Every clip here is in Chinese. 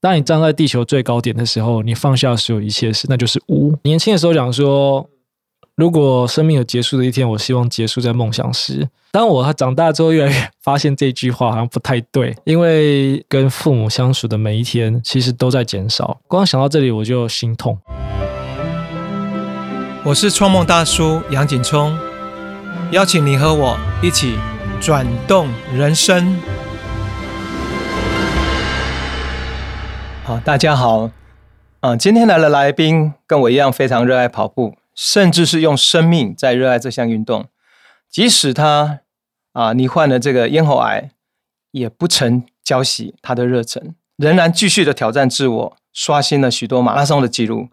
当你站在地球最高点的时候，你放下所有一切事，那就是无。年轻的时候讲说，如果生命有结束的一天，我希望结束在梦想时。当我长大之后，越来越发现这句话好像不太对，因为跟父母相处的每一天，其实都在减少。光想到这里，我就心痛。我是创梦大叔杨景聪，邀请你和我一起转动人生。好，大家好，啊，今天来的来宾跟我一样非常热爱跑步，甚至是用生命在热爱这项运动。即使他啊，你患了这个咽喉癌，也不曾浇熄他的热忱，仍然继续的挑战自我，刷新了许多马拉松的记录，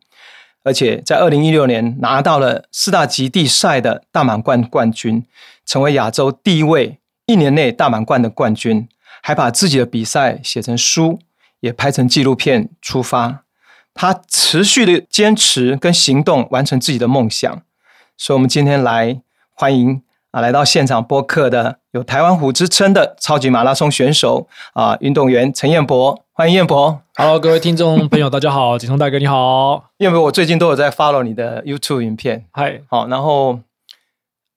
而且在二零一六年拿到了四大极地赛的大满贯冠军，成为亚洲第一位一年内大满贯的冠军，还把自己的比赛写成书。也拍成纪录片出发，他持续的坚持跟行动完成自己的梦想，所以我们今天来欢迎啊来到现场播客的有台湾虎之称的超级马拉松选手啊运动员陈彦博，欢迎彦博。Hello，各位听众朋友，大家好，景聪大哥你好。彦博，我最近都有在 follow 你的 YouTube 影片，嗨，好，然后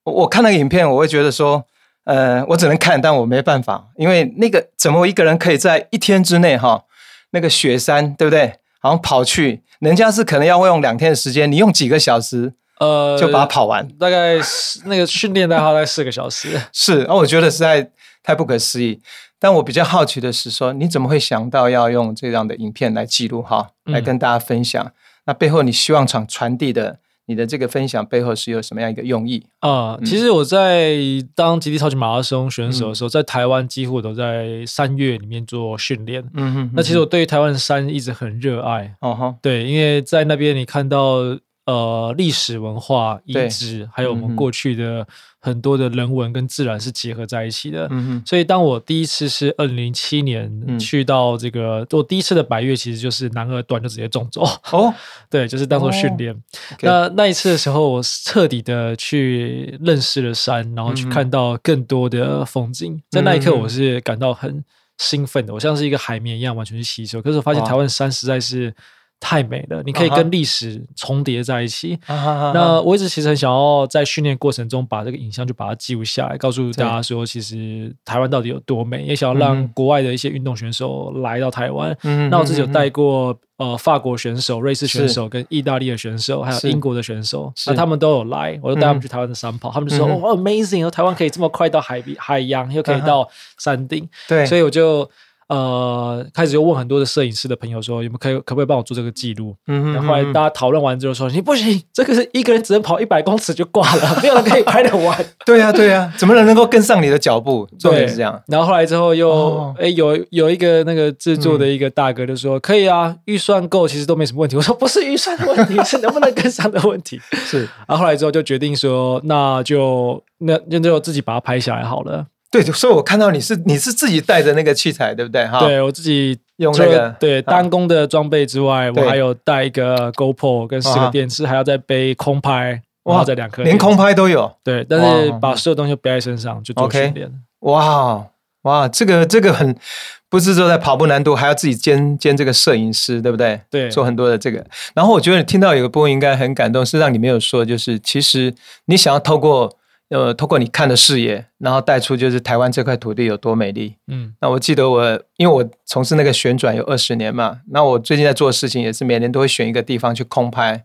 我看那个影片，我会觉得说。呃，我只能看，但我没办法，因为那个怎么我一个人可以在一天之内哈，那个雪山对不对？好像跑去，人家是可能要用两天的时间，你用几个小时，呃，就把它跑完，大概那个训练大概四个小时。是，那我觉得实在太不可思议。但我比较好奇的是说，你怎么会想到要用这样的影片来记录哈，来跟大家分享？那背后你希望想传递的？你的这个分享背后是有什么样一个用意啊？其实我在当极地超级马拉松选手的时候，在台湾几乎都在山岳里面做训练。嗯哼，那其实我对台湾山一直很热爱。哦哈，对，因为在那边你看到。呃，历史文化遗址，还有我们过去的很多的人文跟自然是结合在一起的。嗯所以当我第一次是二零零七年去到这个，我第一次的百月其实就是南二段就直接中走。哦，对，就是当做训练。那那一次的时候，我彻底的去认识了山，然后去看到更多的风景。在那一刻，我是感到很兴奋的，我像是一个海绵一样完全去吸收。可是我发现台湾山实在是。太美了，你可以跟历史重叠在一起。那我一直其实很想要在训练过程中把这个影像就把它记录下来，告诉大家说，其实台湾到底有多美，也想要让国外的一些运动选手来到台湾。那我自己有带过呃法国选手、瑞士选手、跟意大利的选手，还有英国的选手，那他们都有来，我就带他们去台湾的山跑，他们就说哦，amazing，台湾可以这么快到海海洋，又可以到山顶。对，所以我就。呃，开始就问很多的摄影师的朋友说，有没有可以可不可以帮我做这个记录？嗯，然后来大家讨论完之后说，你不行，这个是一个人只能跑一百公尺就挂了，没有人可以拍得完。对呀，对呀，怎么能能够跟上你的脚步？对，是这样。然后后来之后又，哎，有有一个那个制作的一个大哥就说，可以啊，预算够，其实都没什么问题。我说不是预算的问题，是能不能跟上的问题。是。然后后来之后就决定说，那就那那就自己把它拍下来好了。对，所以我看到你是你是自己带着那个器材，对不对？哈，对我自己用那个对单工的装备之外，我还有带一个 GoPro 跟四个电池，还要再背空拍，哇，这两颗连空拍都有。对，但是把所有东西背在身上就做训练。哇哇，这个这个很不是说在跑步难度，还要自己兼兼这个摄影师，对不对？对，做很多的这个。然后我觉得你听到有个部分应该很感动，是让你没有说，就是其实你想要透过。呃，通过你看的视野，然后带出就是台湾这块土地有多美丽。嗯，那我记得我，因为我从事那个旋转有二十年嘛，那我最近在做的事情也是每年都会选一个地方去空拍，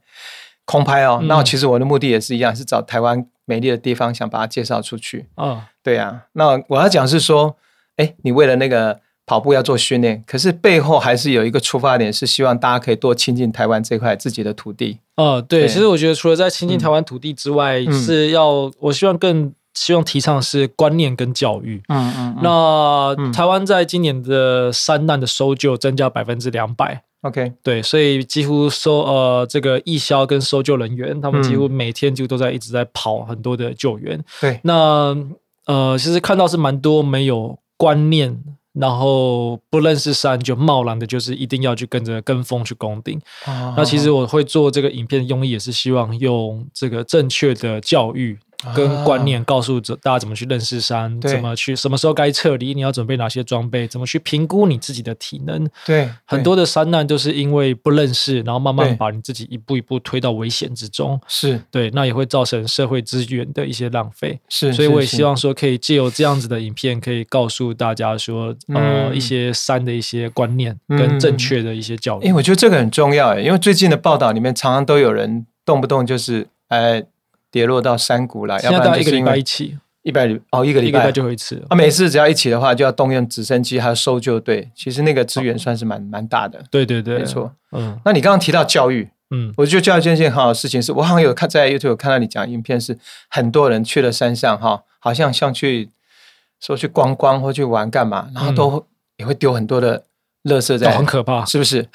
空拍哦。那其实我的目的也是一样，是找台湾美丽的地方，想把它介绍出去。啊，对呀。那我要讲是说，哎，你为了那个。跑步要做训练，可是背后还是有一个出发点，是希望大家可以多亲近台湾这块自己的土地。哦，对，其实我觉得除了在亲近台湾土地之外，是要我希望更希望提倡是观念跟教育。嗯嗯。那台湾在今年的山难的搜救增加百分之两百。OK，对，所以几乎搜呃这个义消跟搜救人员，他们几乎每天就都在一直在跑很多的救援。对，那呃其实看到是蛮多没有观念。然后不认识山就贸然的，就是一定要去跟着跟风去攻顶。那其实我会做这个影片的用意，也是希望用这个正确的教育跟观念，告诉大家怎么去认识山，怎么去什么时候该撤离，你要准备哪些装备，怎么去评估你自己的体能。对，很多的山难都是因为不认识，然后慢慢把你自己一步一步推到危险之中。是对，那也会造成社会资源的一些浪费。是，所以我也希望说，可以借由这样子的影片，可以告诉大家说，呃，一些山的一些观念跟正确的一些教育。因为我觉得这个很重要，因为最近的报道里面常常都有人动不动就是哎。跌落到山谷来，要不然一个礼拜一起，一百哦一个礼拜就会一次。啊，每次只要一起的话，就要动用直升机还有搜救队，其实那个资源算是蛮蛮大的。对对对，没错。嗯，那你刚刚提到教育，嗯，我觉得教育这件很好的事情，是我好像有看在 YouTube 看到你讲影片，是很多人去了山上哈，好像像去说去观光或去玩干嘛，然后都也会丢很多的垃圾在，很可怕，是不是？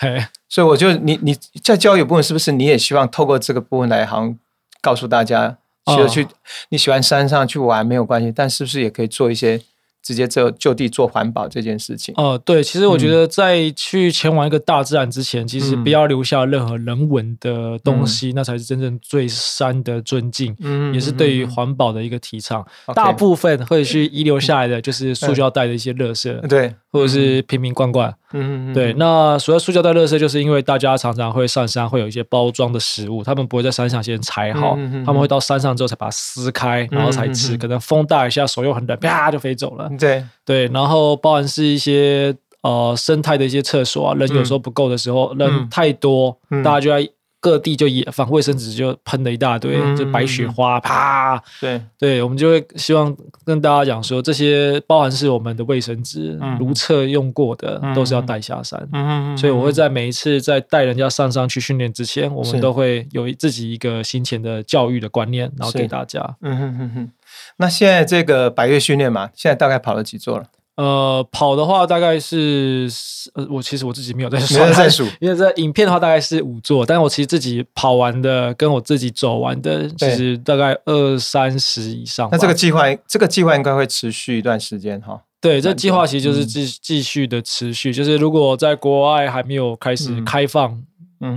所以我就你你在教育部分，是不是你也希望透过这个部分来好像？告诉大家，其实去你喜欢山上去玩没有关系，但是不是也可以做一些？直接就就地做环保这件事情。哦，对，其实我觉得在去前往一个大自然之前，其实不要留下任何人文的东西，那才是真正对山的尊敬，嗯，也是对于环保的一个提倡。大部分会去遗留下来的就是塑胶袋的一些垃圾，对，或者是瓶瓶罐罐，嗯嗯，对。那所谓塑胶袋垃圾，就是因为大家常常会上山，会有一些包装的食物，他们不会在山上先拆好，他们会到山上之后才把它撕开，然后才吃，可能风大一下，手又很冷，啪就飞走了。对。对，然后包含是一些呃生态的一些厕所啊，人有时候不够的时候，人太多，大家就在各地就也放卫生纸，就喷了一大堆，就白雪花，啪！对对，我们就会希望跟大家讲说，这些包含是我们的卫生纸，如厕用过的，都是要带下山。嗯嗯所以我会在每一次在带人家上山去训练之前，我们都会有自己一个行前的教育的观念，然后给大家。嗯哼哼哼。那现在这个百月训练嘛，现在大概跑了几座了？呃，跑的话大概是，呃，我其实我自己没有在数，因为这影片的话大概是五座，但是我其实自己跑完的跟我自己走完的，其实大概二三十以上。那这个计划，这个计划应该会持续一段时间哈。对，这计划其实就是继继续的持续，就是如果在国外还没有开始开放。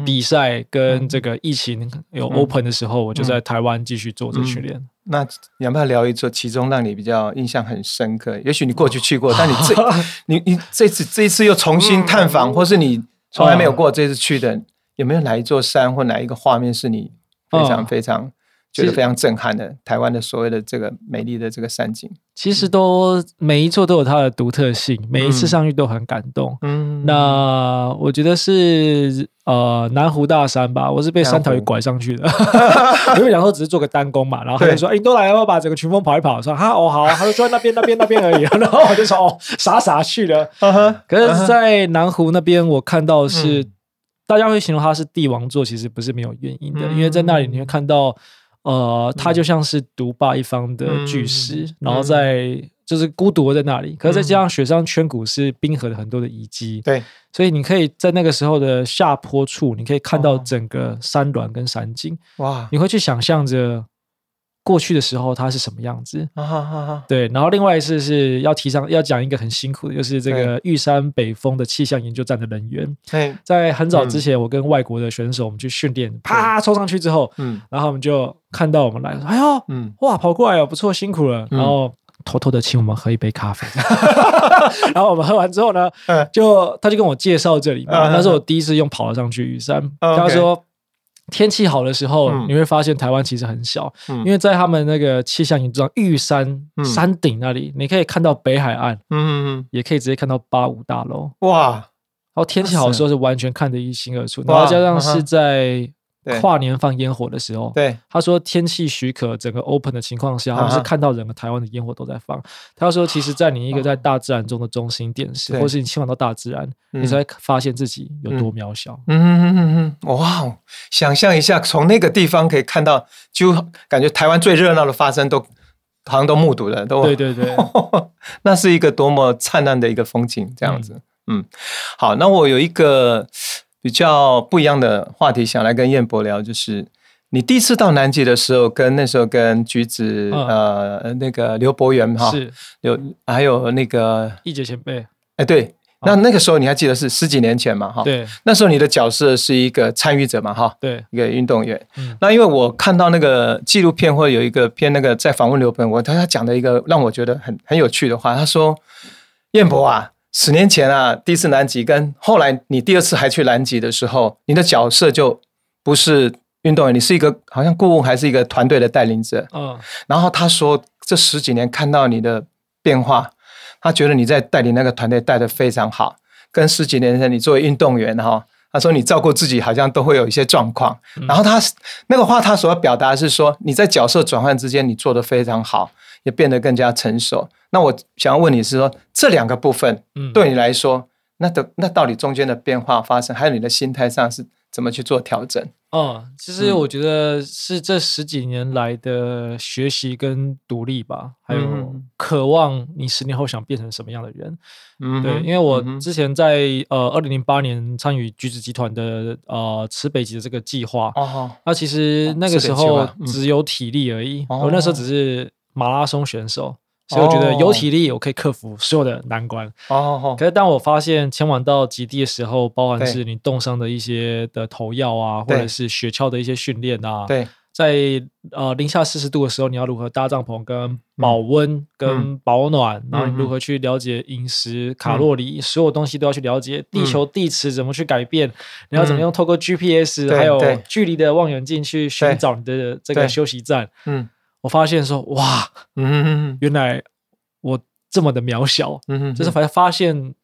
比赛跟这个疫情有 open 的时候，我就在台湾继续做这个训练。那要不要聊一座其中让你比较印象很深刻？也许你过去去过，但你这 你你这次这一次又重新探访，或是你从来没有过这次去的，有没有哪一座山或哪一个画面是你非常非常？觉得非常震撼的台湾的所谓的这个美丽的这个山景，其实都每一座都有它的独特性，每一次上去都很感动。嗯，那我觉得是呃南湖大山吧，我是被三条鱼拐上去的，因为讲说只是做个单工嘛，然后他就说：“哎，你都来了，把整个群峰跑一跑。”说：“哈哦好。”他就说：“那边那边那边而已。”然后我就说：“哦，傻傻去了。”可是，在南湖那边，我看到是大家会形容它是帝王座，其实不是没有原因的，因为在那里你会看到。呃，他就像是独霸一方的巨石，然后在就是孤独在那里。可是再加上雪山圈谷是冰河的很多的遗迹，对，所以你可以在那个时候的下坡处，你可以看到整个山峦跟山景。哇，你会去想象着。过去的时候它是什么样子？对，然后另外一次是要提倡要讲一个很辛苦的，就是这个玉山北峰的气象研究站的人员。在很早之前，我跟外国的选手我们去训练，啪冲上去之后，嗯，然后我们就看到我们来，哎呦，嗯，哇，跑过来哦，不错，辛苦了。然后偷偷的请我们喝一杯咖啡，然后我们喝完之后呢，就他就跟我介绍这里嘛，那是我第一次用跑了上去玉山，他说。天气好的时候，你会发现台湾其实很小，因为在他们那个气象仪知道玉山山顶那里，你可以看到北海岸，嗯，也可以直接看到八五大楼，哇！然后天气好的时候是完全看得一清二楚，然后加上是在。跨年放烟火的时候，对他说天气许可，整个 open 的情况下，他们是看到整个台湾的烟火都在放。他说，其实，在你一个在大自然中的中心点时，或是你亲往到大自然，你才发现自己有多渺小。嗯嗯嗯嗯，哇！想象一下，从那个地方可以看到，就感觉台湾最热闹的发生都好像都目睹了，都对对对，那是一个多么灿烂的一个风景，这样子。嗯，好，那我有一个。比较不一样的话题，想来跟燕博聊，就是你第一次到南极的时候，跟那时候跟橘子呃那个刘博元哈，是有还有那个易杰前辈，哎对，那那个时候你还记得是十几年前嘛？哈，对，那时候你的角色是一个参与者嘛？哈，对，一个运动员。那因为我看到那个纪录片或者有一个片，那个在访问刘鹏，我他他讲的一个让我觉得很很有趣的话，他说：“燕博啊，十年前啊，第一次南极跟后来你第二次还去南极的时候，你的角色就不是运动员，你是一个好像顾问还是一个团队的带领者。”嗯，然后他说这十几年看到你的变化。他觉得你在带领那个团队带的非常好，跟十几年前你作为运动员哈，他说你照顾自己好像都会有一些状况。然后他那个话他所要表达是说你在角色转换之间你做的非常好，也变得更加成熟。那我想要问你是说这两个部分对你来说，那的那到底中间的变化发生，还有你的心态上是怎么去做调整？哦，其实我觉得是这十几年来的学习跟独立吧，还有渴望你十年后想变成什么样的人。嗯，对，因为我之前在呃二零零八年参与橘子集团的呃吃北极的这个计划，哦，那其实那个时候只有体力而已，我那时候只是马拉松选手。所以我觉得有体力，我可以克服所有的难关。哦，可是当我发现前往到极地的时候，包含是你冻伤的一些的头药啊，或者是雪橇的一些训练啊，对，在呃零下四十度的时候，你要如何搭帐篷、跟保温、跟保暖，然后你如何去了解饮食卡路里，所有东西都要去了解。地球地磁怎么去改变？你要怎么样透过 GPS 还有距离的望远镜去寻找你的这个休息站？嗯。我发现说哇，嗯，原来我这么的渺小，嗯，就是发发现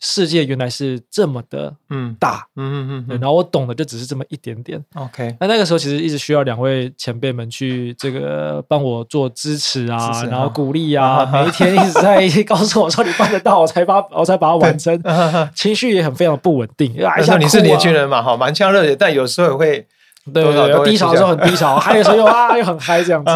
世界原来是这么的嗯。大，嗯嗯嗯，然后我懂的就只是这么一点点，OK。那那个时候其实一直需要两位前辈们去这个帮我做支持啊，然后鼓励啊，每一天一直在 告诉我说你办得到，我才把我才把它完成。情绪也很非常不稳定，哎呀，你是年轻人嘛，哈，满腔热血，但有时候也会。对对对，低潮的时候很低潮，嗨的时候又 啊又很嗨这样子。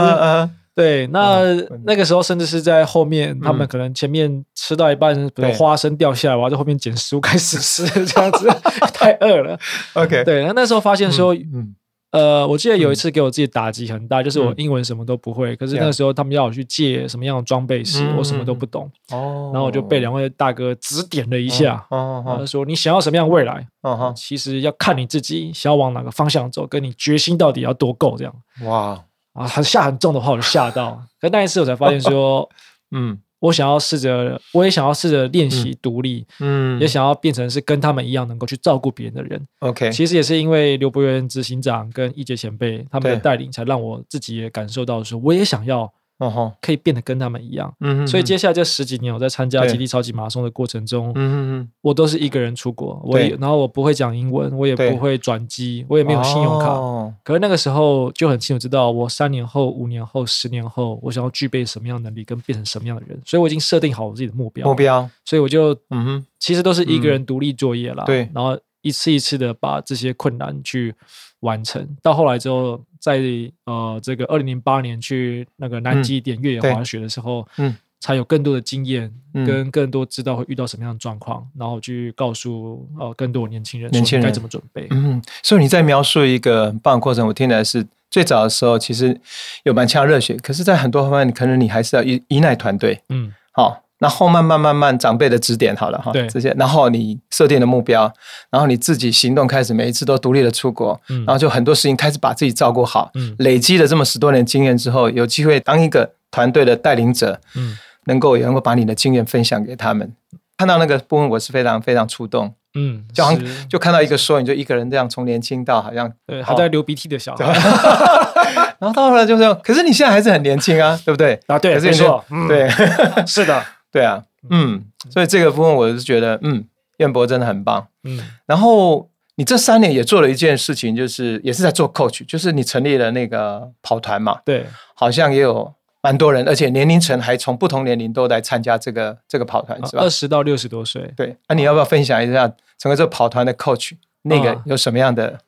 对，那那个时候甚至是在后面，他们可能前面吃到一半，比如花生掉下来，我要在后面捡食物开始吃，这样子 太饿了。OK，对，那那时候发现说，嗯。呃，我记得有一次给我自己打击很大，就是我英文什么都不会，可是那个时候他们要我去借什么样的装备时，我什么都不懂。哦，然后我就被两位大哥指点了一下，哦，他说你想要什么样未来？哦其实要看你自己想要往哪个方向走，跟你决心到底要多够这样。哇，啊，很下很重的话，我就吓到。可那一次我才发现说，嗯。我想要试着，我也想要试着练习独立，嗯，也想要变成是跟他们一样能够去照顾别人的人。OK，其实也是因为刘伯元执行长跟一杰前辈他们的带领，才让我自己也感受到说，我也想要。哦吼，可以变得跟他们一样，嗯所以接下来这十几年，我在参加极地超级马拉松的过程中，嗯嗯我都是一个人出国，我也然后我不会讲英文，我也不会转机，我也没有信用卡，可是那个时候就很清楚知道，我三年后、五年后、十年后，我想要具备什么样的能力，跟变成什么样的人，所以我已经设定好我自己的目标，目标，所以我就，嗯哼，其实都是一个人独立作业啦，对，然后一次一次的把这些困难去。完成。到后来之后，在呃这个二零零八年去那个南极点越野滑雪的时候，嗯，才有更多的经验，跟更多知道会遇到什么样的状况，然后去告诉呃更多年轻人，年轻人该怎么准备。嗯，所以你在描述一个很棒的过程，我听来是最早的时候，其实有蛮强热血，可是，在很多方面，可能你还是要依依赖团队。嗯，好。那后慢慢慢慢长辈的指点好了哈，这些，然后你设定的目标，然后你自己行动开始，每一次都独立的出国，然后就很多事情开始把自己照顾好，累积了这么十多年经验之后，有机会当一个团队的带领者，嗯，能够也能够把你的经验分享给他们。看到那个部分，我是非常非常触动，嗯，就好像就看到一个缩影，就一个人这样从年轻到好像对还在流鼻涕的小孩，然后到后来就是，可是你现在还是很年轻啊，对不对？啊，对，没错，对，是的。对啊，嗯，所以这个部分我是觉得，嗯，燕博真的很棒，嗯。然后你这三年也做了一件事情，就是也是在做 coach，就是你成立了那个跑团嘛，对，好像也有蛮多人，而且年龄层还从不同年龄都来参加这个这个跑团，是吧？二十到六十多岁，对。那你要不要分享一下整个这个跑团的 coach，那个有什么样的？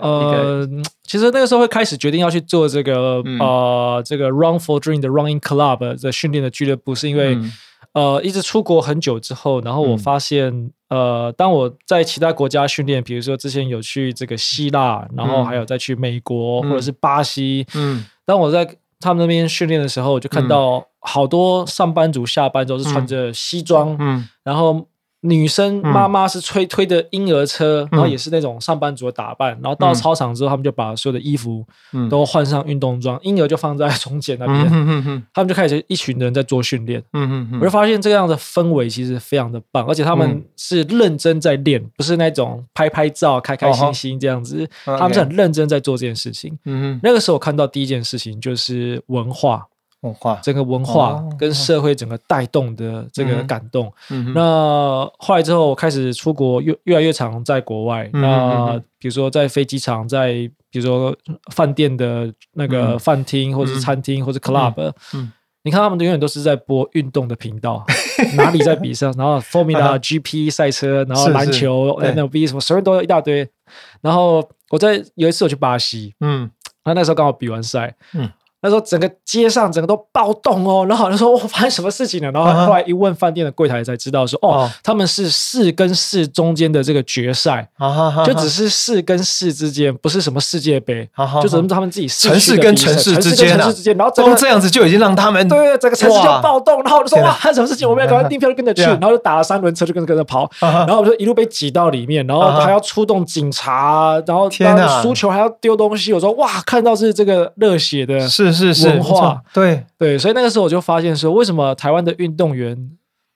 呃，其实那个时候会开始决定要去做这个呃这个 Run for Dream 的 Running Club 的训练的俱乐部，是因为。呃，一直出国很久之后，然后我发现，呃，当我在其他国家训练，比如说之前有去这个希腊，然后还有再去美国或者是巴西，嗯，当我在他们那边训练的时候，我就看到好多上班族下班之后是穿着西装，嗯，然后女生妈妈是推推的婴儿车，然后也是那种上班族的打扮，然后到操场之后，他们就把所有的衣服都换上运动装，婴儿就放在中间那边，他们就开始一群人在做训练。我就发现这样的氛围其实非常的棒，而且他们是认真在练，不是那种拍拍照、开开心心这样子，他们是很认真在做这件事情。那个时候我看到第一件事情就是文化。文化，整个文化跟社会整个带动的这个感动。那后来之后，我开始出国，越越来越常在国外。那比如说在飞机场，在比如说饭店的那个饭厅，或者是餐厅，或者 club，你看他们永远都是在播运动的频道，哪里在比赛，然后 Formula GP 赛车，然后篮球 NLB 什么，所有都一大堆。然后我在有一次我去巴西，嗯，那那时候刚好比完赛，嗯。他说整个街上整个都暴动哦，然后就说我发生什么事情了？然后后来一问饭店的柜台才知道说哦，他们是市跟市中间的这个决赛，就只是市跟市之间，不是什么世界杯，就只是他们自己城市跟城市之间，城市之间，然后光这样子就已经让他们对整个城市就暴动，然后我就说哇，发生什么事情？我们要赶快订票就跟着去，然后就打了三轮车就跟着跟着跑，然后我就一路被挤到里面，然后还要出动警察，然后输球还要丢东西，我说哇，看到是这个热血的，是是是文化。对。对，所以那个时候我就发现说，为什么台湾的运动员，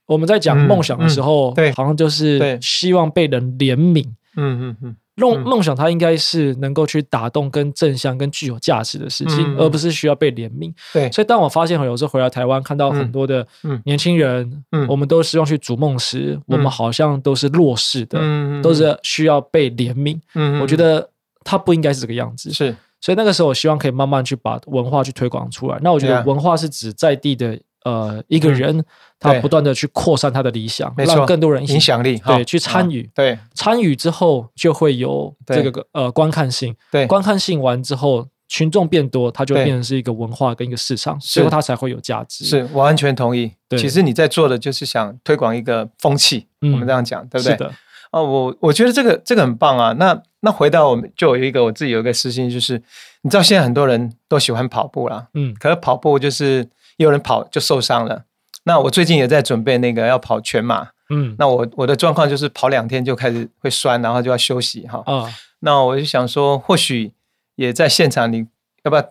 我们在讲梦想的时候，对，好像就是希望被人怜悯。嗯嗯嗯，梦梦想它应该是能够去打动跟正向跟具有价值的事情，而不是需要被怜悯。对，所以当我发现有时候回来台湾看到很多的年轻人，我们都希望去逐梦时，我们好像都是弱势的，都是需要被怜悯。嗯，我觉得他不应该是这个样子。是。所以那个时候，我希望可以慢慢去把文化去推广出来。那我觉得文化是指在地的呃一个人，他不断的去扩散他的理想，让更多人影响力对去参与，对参与之后就会有这个呃观看性，对观看性完之后，群众变多，它就变成是一个文化跟一个市场，所以它才会有价值。是我完全同意。其实你在做的就是想推广一个风气，我们这样讲对不对？是的。哦，我我觉得这个这个很棒啊。那那回到我们就有一个我自己有一个私心，就是你知道现在很多人都喜欢跑步啦，嗯，可是跑步就是有人跑就受伤了。那我最近也在准备那个要跑全马，嗯，那我我的状况就是跑两天就开始会酸，然后就要休息哈。啊，那我就想说，或许也在现场，你要不要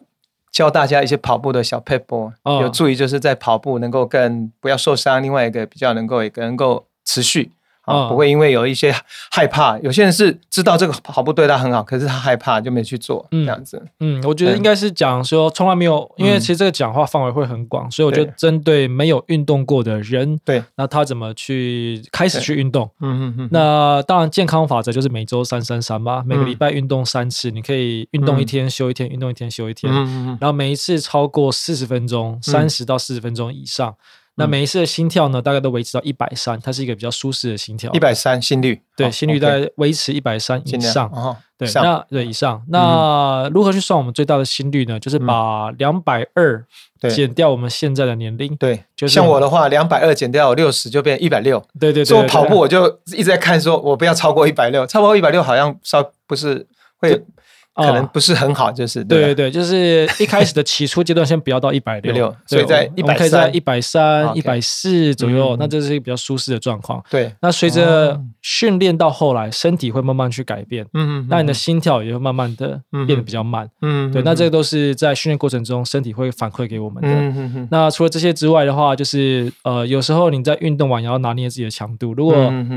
教大家一些跑步的小 paper，有助于就是在跑步能够更不要受伤，另外一个比较能够也能够持续。啊，不会因为有一些 害怕，有些人是知道这个跑步对他很好，可是他害怕就没去做这样子。嗯，我觉得应该是讲说从来没有，因为其实这个讲话范围会很广，所以我觉得针对没有运动过的人，对，那他怎么去开始去运动？嗯嗯嗯。那当然，健康法则就是每周三三三嘛，每个礼拜运动三次，你可以运动一天休一天，运动一天休一天，然后每一次超过四十分钟，三十到四十分钟以上。那每一次的心跳呢，大概都维持到一百三，它是一个比较舒适的心跳。一百三心率，对，心率在维持一百三以上。对，那对以上。那如何去算我们最大的心率呢？就是把两百二减掉我们现在的年龄。对，就像我的话，两百二减掉六十就变一百六。对对对。所以跑步我就一直在看，说我不要超过一百六，超过一百六好像稍不是会。可能不是很好，就是对对对，就是一开始的起初阶段，先不要到一百六，所以在一百可以在一百三、一百四左右，那这是一个比较舒适的状况。对，那随着训练到后来，身体会慢慢去改变，嗯嗯，那你的心跳也会慢慢的变得比较慢，嗯，对，那这个都是在训练过程中身体会反馈给我们的。嗯那除了这些之外的话，就是呃，有时候你在运动完也要拿捏自己的强度。如果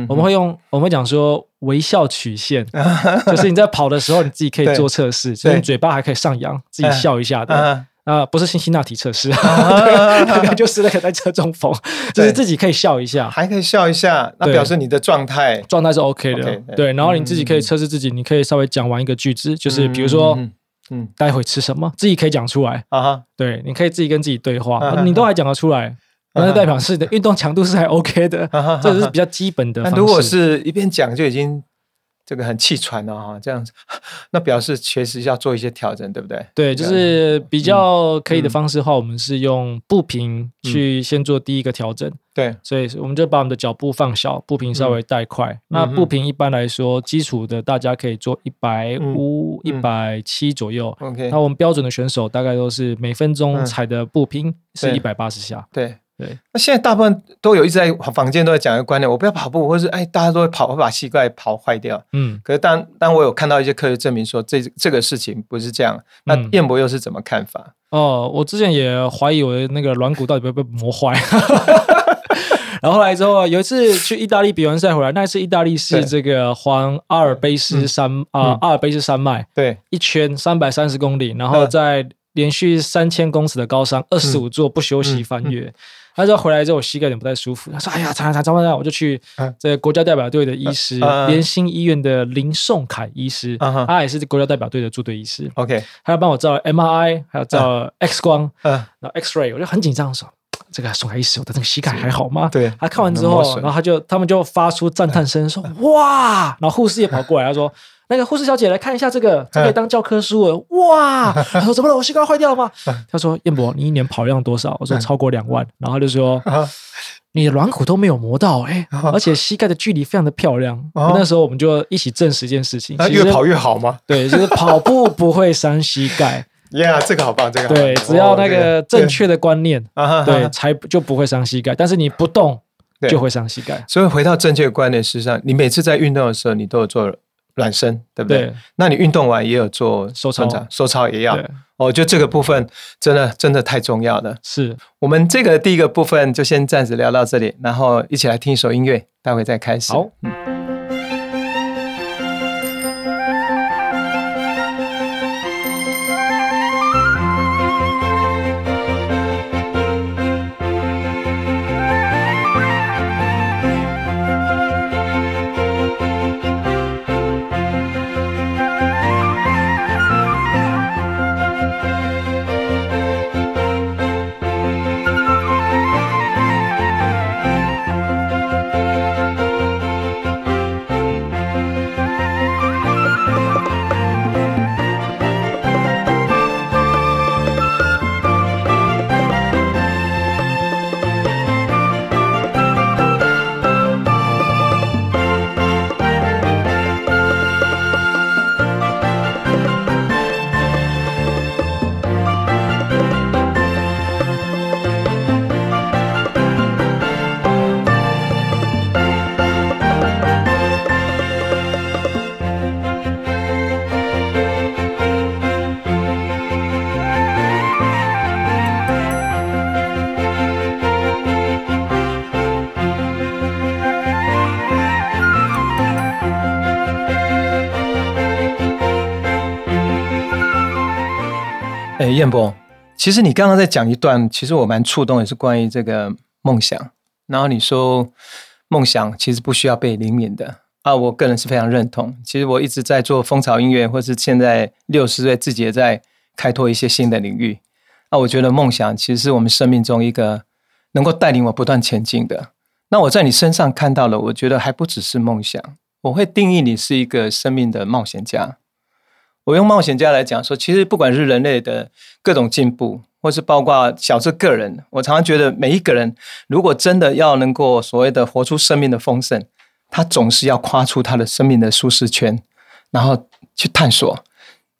我们会用，我们会讲说。微笑曲线，就是你在跑的时候，你自己可以做测试，就是你嘴巴还可以上扬，自己笑一下的啊，不是辛辛那提测试，就是那个在车中风，就是自己可以笑一下，还可以笑一下，那表示你的状态。状态是 OK 的，对。然后你自己可以测试自己，你可以稍微讲完一个句子，就是比如说，嗯，待会吃什么，自己可以讲出来。啊，对，你可以自己跟自己对话，你都还讲得出来。那就代表是的运动强度是还 OK 的，这是比较基本的。那如果是一边讲就已经这个很气喘了哈，这样子，那表示确实要做一些调整，对不对？对，就是比较可以的方式的话，我们是用步频去先做第一个调整。对，所以我们就把我们的脚步放小，步频稍微带快。那步频一般来说，基础的大家可以做一百五、一百七左右。OK，那我们标准的选手大概都是每分钟踩的步频是一百八十下。对。对，那现在大部分都有一直在房间都在讲一个观念，我不要跑步，或是哎，大家都会跑，会把膝盖跑坏掉。嗯，可是当当我有看到一些科学证明说这这个事情不是这样，那燕博又是怎么看法？哦，我之前也怀疑我的那个软骨到底会不会被磨坏。然后后来之后，有一次去意大利比完赛回来，那一次意大利是这个环阿尔卑斯山啊，阿尔卑斯山脉，对，一圈三百三十公里，然后在连续三千公尺的高山，二十五座不休息翻越。他说回来之后，我膝盖有点不太舒服。他说：“哎呀，查查查，查我就去这个国家代表队的医师，联兴医院的林颂凯医师，他也是国家代表队的驻队医师。OK，他要帮我照 MRI，还有照 X 光，然后 X ray，我就很紧张说。”这个宋凯医师，我的这个膝盖还好吗？对，他看完之后，然后他就他们就发出赞叹声，说哇！然后护士也跑过来，他说：“ 那个护士小姐来看一下这个，这可以当教科书了。”哇！他说：“怎么了？我膝盖坏掉了吗？”他说：“燕博，你一年跑量多少？”我说：“超过两万。”然后他就说：“你的软骨都没有磨到，哎，而且膝盖的距离非常的漂亮。”那时候我们就一起证实一件事情：越跑越好吗？对，就是跑步不会伤膝盖。Yeah，这个好棒，这个对，只要那个正确的观念，对，才就不会伤膝盖。但是你不动就会伤膝盖。所以回到正确的观念，事实上，你每次在运动的时候，你都有做暖身，对不对？那你运动完也有做收操，收操也要。我觉得这个部分真的真的太重要了。是我们这个第一个部分就先暂时聊到这里，然后一起来听一首音乐，待会再开始。好。哎燕博，其实你刚刚在讲一段，其实我蛮触动，也是关于这个梦想。然后你说梦想其实不需要被灵敏的啊，我个人是非常认同。其实我一直在做蜂巢音乐，或是现在六十岁自己也在开拓一些新的领域。那我觉得梦想其实是我们生命中一个能够带领我不断前进的。那我在你身上看到了，我觉得还不只是梦想，我会定义你是一个生命的冒险家。我用冒险家来讲说，其实不管是人类的各种进步，或是包括小至个人，我常常觉得每一个人如果真的要能够所谓的活出生命的丰盛，他总是要跨出他的生命的舒适圈，然后去探索。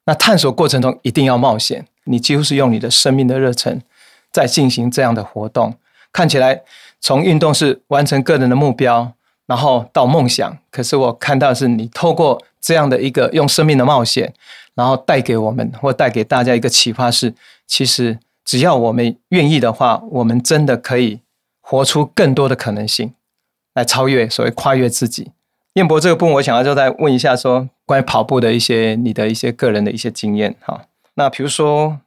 那探索过程中一定要冒险，你几乎是用你的生命的热忱在进行这样的活动。看起来从运动是完成个人的目标，然后到梦想，可是我看到的是你透过。这样的一个用生命的冒险，然后带给我们或带给大家一个启发是：其实只要我们愿意的话，我们真的可以活出更多的可能性，来超越所谓跨越自己。燕博这个部分，我想要就再问一下，说关于跑步的一些你的一些个人的一些经验哈。那比如说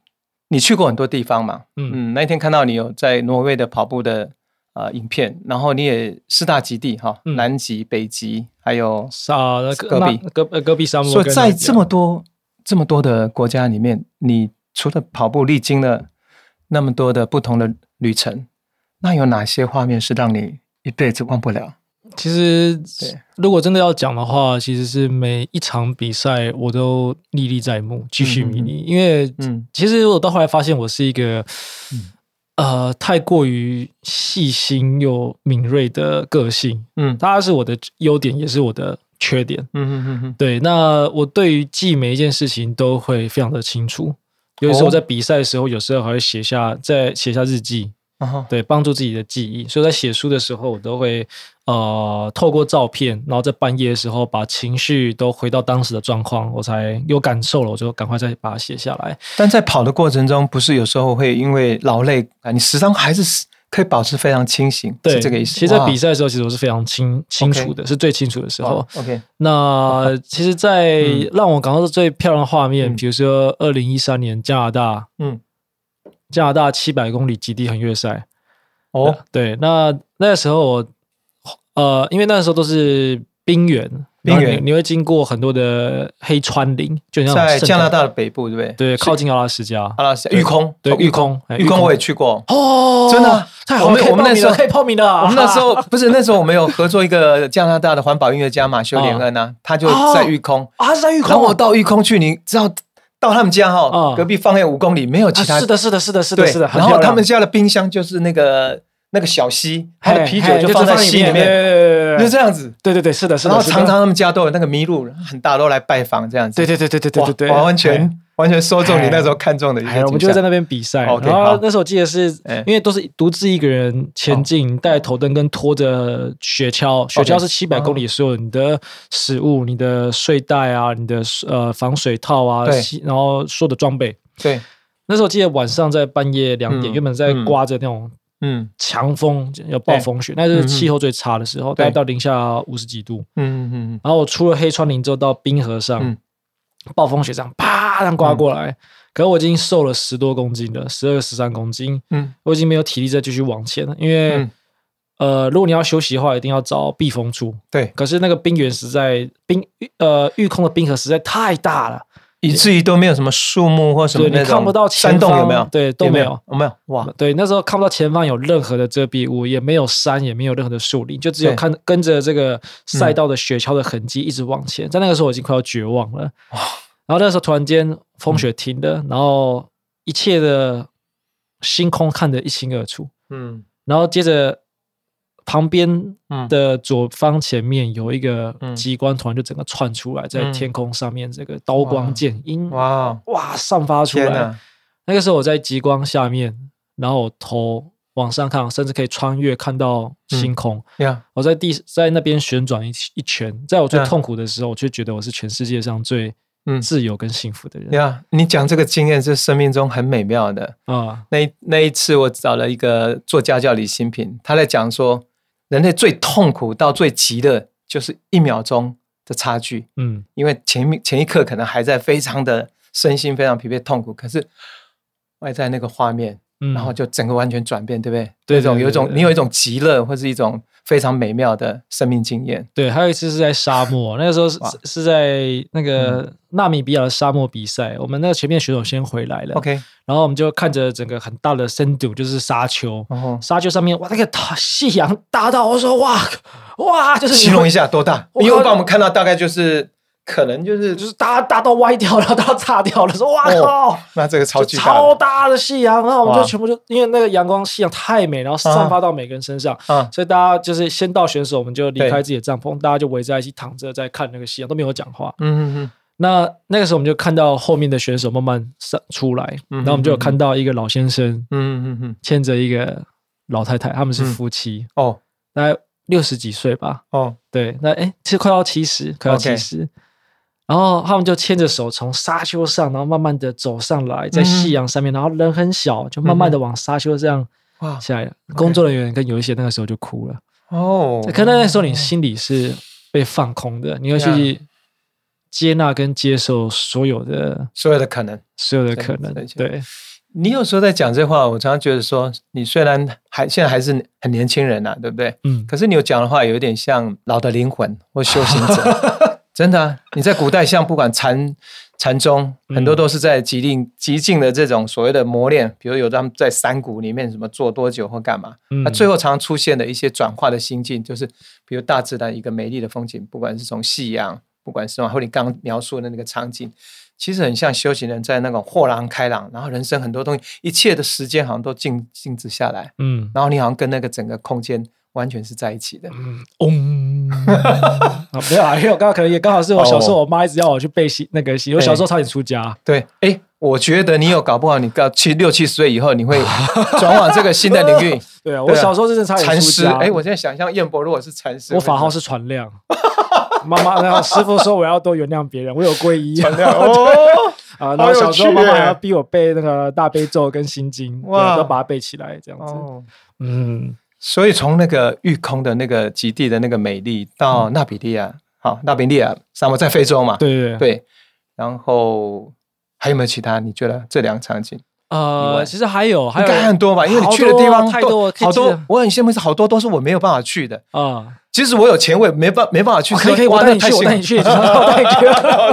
你去过很多地方嘛？嗯嗯，那天看到你有在挪威的跑步的。啊，影片，然后你也四大极地哈，南极、北极，还有啊，戈壁、戈呃戈壁沙漠。所以在这么多这么多的国家里面，你除了跑步历经了那么多的不同的旅程，那有哪些画面是让你一辈子忘不了？其实，如果真的要讲的话，其实是每一场比赛我都历历在目，继续迷你。因为，嗯，其实我到后来发现，我是一个。呃，太过于细心又敏锐的个性，嗯，它是我的优点，也是我的缺点，嗯嗯嗯嗯，对。那我对于记每一件事情都会非常的清楚，有时候在比赛的时候，有时候还会写下，在写下日记，对，帮助自己的记忆。所以在写书的时候，我都会呃透过照片，然后在半夜的时候把情绪都回到当时的状况，我才有感受了，我就赶快再把它写下来。但在跑的过程中，不是有时候会因为劳累啊，你时常还是可以保持非常清醒，对这个意思。其实，在比赛的时候，其实我是非常清清楚的，是最清楚的时候。OK，那其实，在让我感到最漂亮的画面，比如说二零一三年加拿大，嗯。加拿大七百公里极地横越赛，哦，对，那那个时候我，呃，因为那个时候都是冰原，冰原。你会经过很多的黑川林，就像在加拿大的北部，对不对？对，靠近阿拉斯加，阿拉斯加，玉空，对，玉空，玉空。我也去过，哦，真的，太好了，我们那时候可以报名的。我们那时候不是那时候我们有合作一个加拿大的环保音乐家马修连恩啊，他就在育空啊，在育空。然后我到育空去，你知道到他们家哈，隔壁方圆五公里没有其他，是的，是的，是的，是的，是的。然后他们家的冰箱就是那个那个小溪，他的啤酒就放在溪里面，就这样子。对对对，是的，是的。然后常常他们家都有那个麋鹿很大都来拜访，这样子。对对对对对对对对，完全。完全说中你那时候看中的一些，我们就在那边比赛。然后那时候我记得是因为都是独自一个人前进，带头灯跟拖着雪橇，雪橇是七百公里，所有你的食物、你的睡袋啊、你的呃防水套啊，然后所有的装备。对，那时候记得晚上在半夜两点，原本在刮着那种嗯。强风，有暴风雪，那是气候最差的时候，大概到零下五十几度。嗯嗯嗯。然后我出了黑川林之后，到冰河上。暴风雪这样啪这样刮过来，可是我已经瘦了十多公斤了，十二十三公斤，嗯，我已经没有体力再继续往前了。因为，呃，如果你要休息的话，一定要找避风处。对，可是那个冰原实在冰呃遇空的冰河实在太大了。以至于都没有什么树木或什么你看不到山洞有没有？对，都没有，没有哇！对，那时候看不到前方有任何的遮蔽物，也没有山，也没有任何的树林，就只有看跟着这个赛道的雪橇的痕迹一直往前。在那个时候，我已经快要绝望了。然后那时候突然间风雪停了，然后一切的星空看得一清二楚。嗯，然后接着。旁边的左方前面有一个极光团，就整个窜出来，在天空上面，这个刀光剑影，哇。哇散发出来。那个时候我在极光下面，然后我头往上看，甚至可以穿越看到星空。我在地在那边旋转一一圈，在我最痛苦的时候，我就觉得我是全世界上最自由跟幸福的人。呀，你讲这个经验是生命中很美妙的啊。那那一次我找了一个做家教李新平，他在讲说。人类最痛苦到最急的，就是一秒钟的差距。嗯，因为前面前一刻可能还在非常的身心非常疲惫痛苦，可是外在那个画面，然后就整个完全转变，对不对？对，种有一种你有一种极乐，或是一种。非常美妙的生命经验。对，还有一次是在沙漠，那个时候是是在那个纳米比亚的沙漠比赛。我们那个前面选手先回来了，OK，然后我们就看着整个很大的深度，就是沙丘，沙丘上面哇，那个夕阳大到我说哇哇，就是形容一下多大？因为把我们看到大概就是。可能就是就是大大到歪掉了，大到炸掉了，说哇靠！那这个超级超大的夕阳，然后我们就全部就因为那个阳光夕阳太美，然后散发到每个人身上，所以大家就是先到选手，我们就离开自己的帐篷，大家就围在一起躺着在看那个夕阳，都没有讲话。嗯嗯嗯。那那个时候我们就看到后面的选手慢慢上出来，然后我们就有看到一个老先生，嗯嗯嗯，牵着一个老太太，他们是夫妻。哦，大概六十几岁吧。哦，对，那哎，其实快要七十，快要七十。然后他们就牵着手从沙丘上，然后慢慢的走上来，在夕阳上面，然后人很小，就慢慢的往沙丘这样下来。工作人员跟有一些那个时候就哭了哦。可能那时候你心里是被放空的，你要去接纳跟接受所有的所有的可能，所有的可能。对你有时候在讲这话，我常常觉得说，你虽然还现在还是很年轻人呐，对不对？嗯。可是你有讲的话，有一点像老的灵魂或修行者。真的，你在古代像不管禅 禅宗，很多都是在极定极静的这种所谓的磨练，比如有他们在山谷里面什么坐多久或干嘛，那最后常常出现的一些转化的心境，就是比如大自然一个美丽的风景，不管是从夕阳，不管是往后你刚描述的那个场景，其实很像修行人在那种豁然开朗，然后人生很多东西，一切的时间好像都静静止下来，嗯，然后你好像跟那个整个空间。完全是在一起的。嗯，啊，没有啊，因为我刚刚可能也刚好是我小时候，我妈一直要我去背习那个习，我小时候差点出家。对，哎，我觉得你有搞不好，你到七六七十岁以后，你会 转往这个新的领域。对啊，我小时候真的差点禅师。哎，我现在想象燕博如果是禅师，我法号是传亮。妈妈，然后师傅说我要多原谅别人，我有皈依。传亮哦，啊，然后小时候妈妈还要逼我背那个大悲咒跟心经，哇，都把它背起来这样子。嗯，所以从那个玉空的那个极地的那个美丽到纳比利亚，好，纳比利亚沙漠在非洲嘛？对对对，然后。还有没有其他？你觉得这两个场景？呃，其实还有，还有很多吧，因为你去的地方太多，好多。我很羡慕是好多都是我没有办法去的啊。即使我有钱，我也没办没办法去。可以可以，我带你去，我带你去，我带你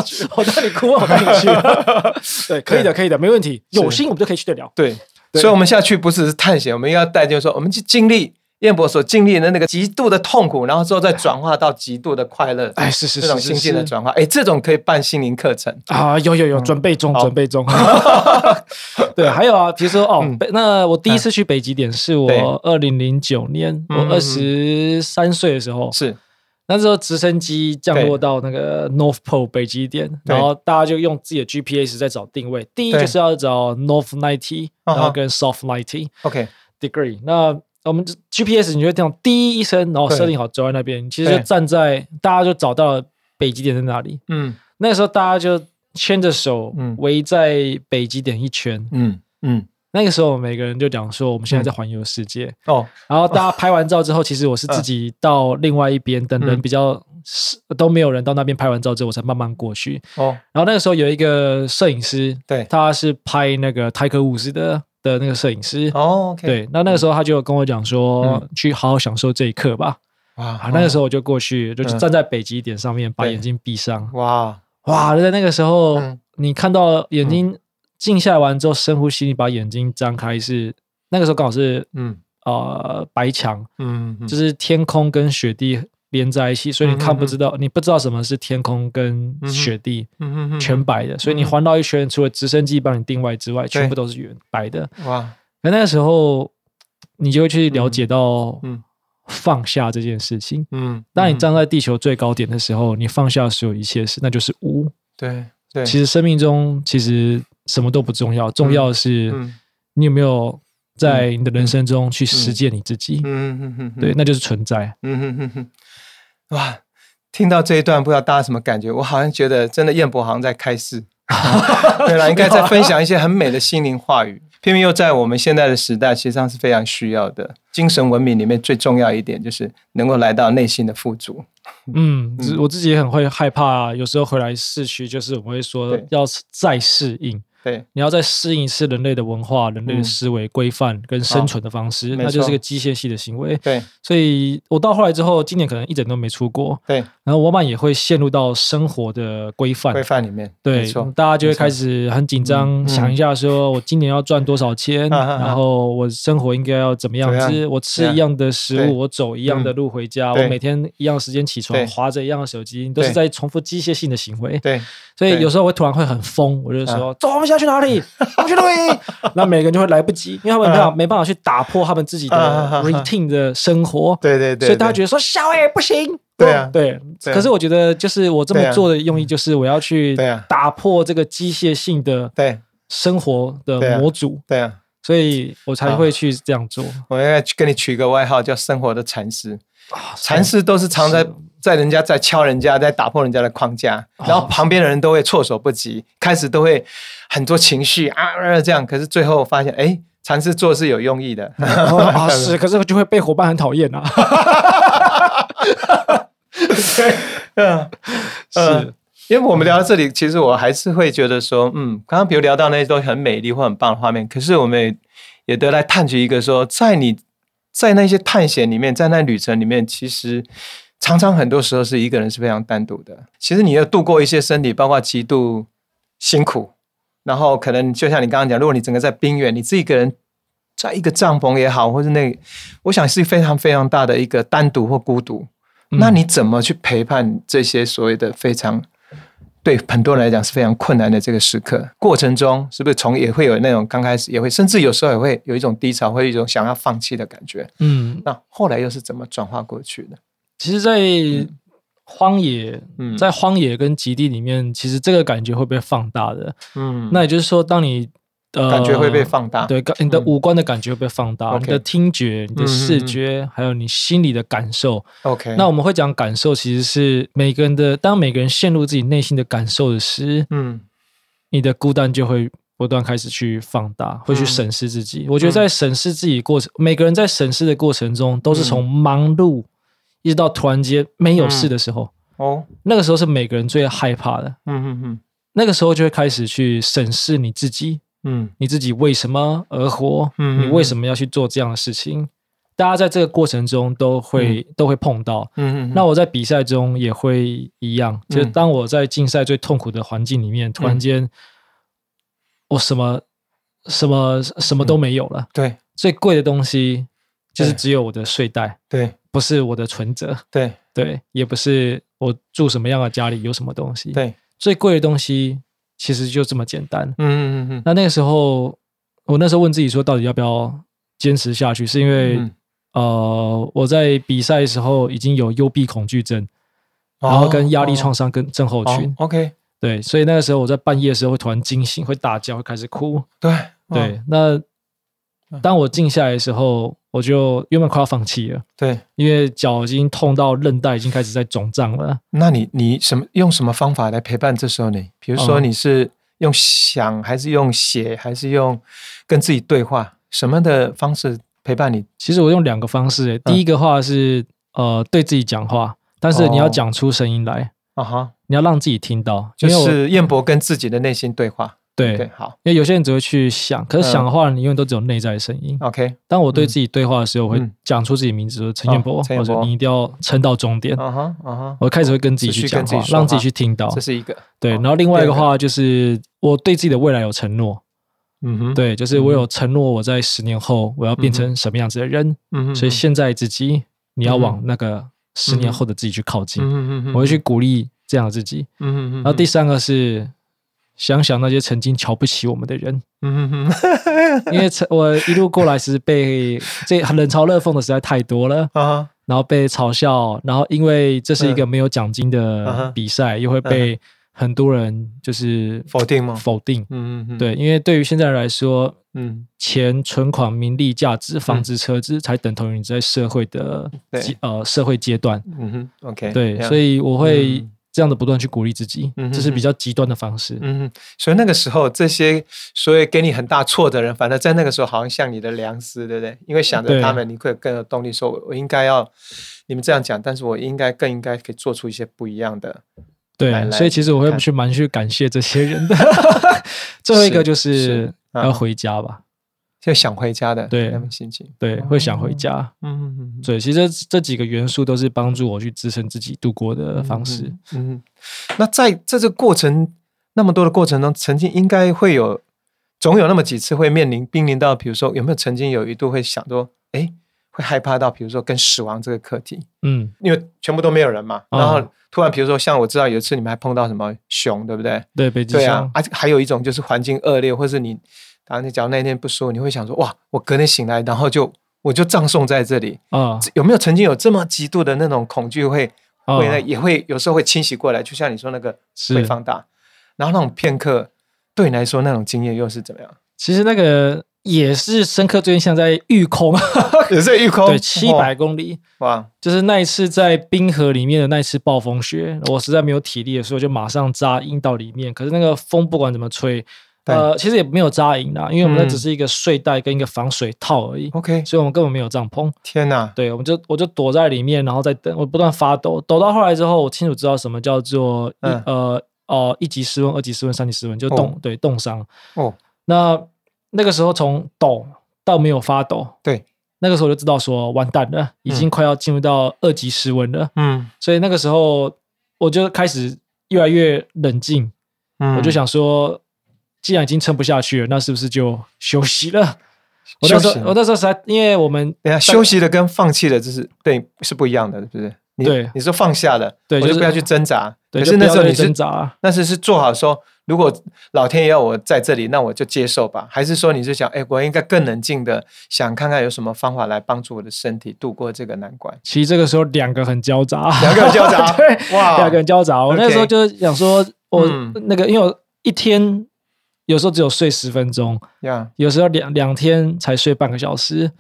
去，我带你哭，我带你去。对，可以的，可以的，没问题。有心我们就可以去得了。对，所以我们下去不只是探险，我们要带就是说，我们去经历。燕博所经历的那个极度的痛苦，然后之后再转化到极度的快乐，哎，是是是这种心境的转化，哎，这种可以办心灵课程。啊，有有有，准备中，准备中。对，还有啊，比如说哦，那我第一次去北极点是我二零零九年，我二十三岁的时候，是。那时候直升机降落到那个 North Pole 北极点，然后大家就用自己的 GPS 在找定位，第一就是要找 North Ninety，然后跟 South Ninety，OK degree，那。我们 GPS 你就这样滴一声，然后设定好走在那边，其实就站在大家就找到了北极点在哪里。嗯，那个时候大家就牵着手围在北极点一圈。嗯嗯，那个时候每个人就讲说我们现在在环游世界。哦，然后大家拍完照之后，其实我是自己到另外一边等人比较都没有人到那边拍完照之后，我才慢慢过去。哦，然后那个时候有一个摄影师，对，他是拍那个泰克伍斯的。的那个摄影师。哦，对，那那个时候他就跟我讲说，去好好享受这一刻吧。哇，那个时候我就过去，就是站在北极点上面，把眼睛闭上。哇。哇，在那个时候，你看到眼睛静下来完之后，深呼吸，你把眼睛张开，是那个时候刚好是嗯。呃白墙，嗯，就是天空跟雪地。连在一起，所以你看不知道，你不知道什么是天空跟雪地，嗯全白的。所以你环绕一圈，除了直升机帮你定位之外，全部都是圆白的。哇！那那个时候，你就会去了解到，放下这件事情。嗯，当你站在地球最高点的时候，你放下所有一切事，那就是无。对对。其实生命中其实什么都不重要，重要的是你有没有在你的人生中去实践你自己。嗯嗯嗯。对，那就是存在。嗯哼哼哼。哇，听到这一段，不知道大家什么感觉？我好像觉得真的燕博好像在开示，对了，应该在分享一些很美的心灵话语。偏偏又在我们现在的时代，实际上是非常需要的。精神文明里面最重要一点，就是能够来到内心的富足。嗯，我自己也很会害怕，有时候回来市区，就是我会说要再适应。对，你要再适应一次人类的文化、人类的思维规范跟生存的方式，那就是个机械系的行为。对，所以我到后来之后，今年可能一整都没出国。对，然后我们也会陷入到生活的规范。规范里面。对，大家就会开始很紧张，想一下说我今年要赚多少钱，然后我生活应该要怎么样子？我吃一样的食物，我走一样的路回家，我每天一样时间起床，划着一样的手机，都是在重复机械性的行为。对，所以有时候我突然会很疯，我就说走。要去哪里？我去露营。那每个人就会来不及，因为他们没有没办法去打破他们自己的 routine 的生活。对对对，所以大家觉得说小 A 不行。对啊，对。可是我觉得，就是我这么做的用意，就是我要去打破这个机械性的对生活的模组。对啊，所以我才会去这样做。我应该跟你取一个外号，叫“生活的禅师”。禅师都是藏在。在人家在敲人家，在打破人家的框架，然后旁边的人都会措手不及，开始都会很多情绪啊这样，可是最后发现，哎，禅师做是有用意的 啊，是，可是就会被伙伴很讨厌啊。嗯，是，因为我们聊到这里，其实我还是会觉得说，嗯，刚刚比如聊到那些都很美丽或很棒的画面，可是我们也也得来探取一个说，在你在那些探险里面，在那旅程里面，其实。常常很多时候是一个人是非常单独的。其实你要度过一些身体，包括极度辛苦，然后可能就像你刚刚讲，如果你整个在冰原，你自己一个人在一个帐篷也好，或者那，我想是非常非常大的一个单独或孤独。那你怎么去陪伴这些所谓的非常对很多人来讲是非常困难的这个时刻过程中，是不是从也会有那种刚开始也会，甚至有时候也会有一种低潮，会有一种想要放弃的感觉？嗯，那后来又是怎么转化过去的？其实，在荒野，在荒野跟极地里面，其实这个感觉会被放大的。嗯，那也就是说，当你呃感觉会被放大，对，你的五官的感觉会被放大，你的听觉、你的视觉，还有你心里的感受。OK，那我们会讲感受，其实是每个人的，当每个人陷入自己内心的感受的时，嗯，你的孤单就会不断开始去放大，会去审视自己。我觉得在审视自己过程，每个人在审视的过程中，都是从忙碌。一直到突然间没有事的时候，哦，那个时候是每个人最害怕的。嗯嗯嗯，那个时候就会开始去审视你自己，嗯，你自己为什么而活？嗯，你为什么要去做这样的事情？大家在这个过程中都会都会碰到。嗯嗯，那我在比赛中也会一样，就是当我在竞赛最痛苦的环境里面，突然间我什么什么什么都没有了。对，最贵的东西就是只有我的睡袋。对。不是我的存折，对对，也不是我住什么样的家里有什么东西，对，最贵的东西其实就这么简单。嗯嗯嗯。那那个时候，我那时候问自己说，到底要不要坚持下去？是因为呃，我在比赛的时候已经有幽闭恐惧症，然后跟压力创伤跟症候群。OK，对，所以那个时候我在半夜的时候会突然惊醒，会大叫，会开始哭。对对，那当我静下来的时候。我就原本快要放弃了，对，因为脚已经痛到韧带已经开始在肿胀了。那你你什么用什么方法来陪伴这时候你？比如说你是用想，还是用写，还是用跟自己对话？什么的方式陪伴你？其实我用两个方式，第一个话是呃对自己讲话，但是你要讲出声音来啊哈，你要让自己听到，就是燕博跟自己的内心对话。对，好，因为有些人只会去想，可是想的话，你永远都只有内在的声音。OK，当我对自己对话的时候，我会讲出自己名字，说陈彦博，或者你一定要撑到终点。我开始会跟自己去讲话，让自己去听到。这是一个对，然后另外一个话就是我对自己的未来有承诺。嗯哼，对，就是我有承诺，我在十年后我要变成什么样子的人。嗯哼，所以现在自己你要往那个十年后的自己去靠近。嗯哼哼，我会去鼓励这样的自己。嗯哼哼，然后第三个是。想想那些曾经瞧不起我们的人，嗯哼哼。因为我一路过来是被这冷嘲热讽的实在太多了。啊，然后被嘲笑，然后因为这是一个没有奖金的比赛，又会被很多人就是否定吗？否定，嗯嗯对，因为对于现在来说，嗯，钱、存款、名利、价值、房子、车子，才等同于你在社会的呃社会阶段，嗯哼，OK，对，所以我会。这样的不断去鼓励自己，嗯这是比较极端的方式。嗯，所以那个时候，这些所以给你很大错的人，反正在那个时候好像像你的良师，对不对？因为想着他们，你会更有动力，说我应该要你们这样讲，但是我应该更应该可以做出一些不一样的。对，所以其实我会去蛮去感谢这些人的。最后一个就是要回家吧。就想回家的对心情，对会想回家，嗯嗯嗯，对，其实这几个元素都是帮助我去支撑自己度过的方式。嗯，那在在这个过程那么多的过程中，曾经应该会有总有那么几次会面临濒临到，比如说有没有曾经有一度会想说，哎，会害怕到，比如说跟死亡这个课题，嗯，因为全部都没有人嘛，然后突然比如说像我知道有一次你们还碰到什么熊，对不对？对，北极熊啊，而且还有一种就是环境恶劣，或是你。然后你假如那天不说，你会想说哇，我隔天醒来，然后就我就葬送在这里啊？有没有曾经有这么极度的那种恐惧会会呢？也会有时候会侵袭过来，就像你说那个会放大，然后那种片刻对你来说那种经验又是怎么样？其实那个也是深刻，最近像在御空，也是御空，对，七百公里哇！就是那一次在冰河里面的那一次暴风雪，我实在没有体力的时候，就马上扎阴到里面。可是那个风不管怎么吹。呃，其实也没有扎营啦，因为我们那只是一个睡袋跟一个防水套而已。OK，所以我们根本没有帐篷。天哪！对，我们就我就躲在里面，然后再等。我不断发抖，抖到后来之后，我清楚知道什么叫做一呃哦一级失温、二级失温、三级失温，就冻对冻伤。哦，那那个时候从抖到没有发抖，对，那个时候就知道说完蛋了，已经快要进入到二级失温了。嗯，所以那个时候我就开始越来越冷静。嗯，我就想说。既然已经撑不下去了，那是不是就休息了？我那时候，我那时候才，因为我们等下休息的跟放弃的，就是对，是不一样的，是不是？对，你说放下了，对，就不要去挣扎。对，可是那时候你是挣扎，那是是做好说，如果老天爷要我在这里，那我就接受吧。还是说你是想，哎，我应该更冷静的想看看有什么方法来帮助我的身体度过这个难关？其实这个时候两个很交杂，两个很交杂，对，哇，两个很交杂。我那时候就是想说，我那个因为我一天。有时候只有睡十分钟，有时候两两天才睡半个小时，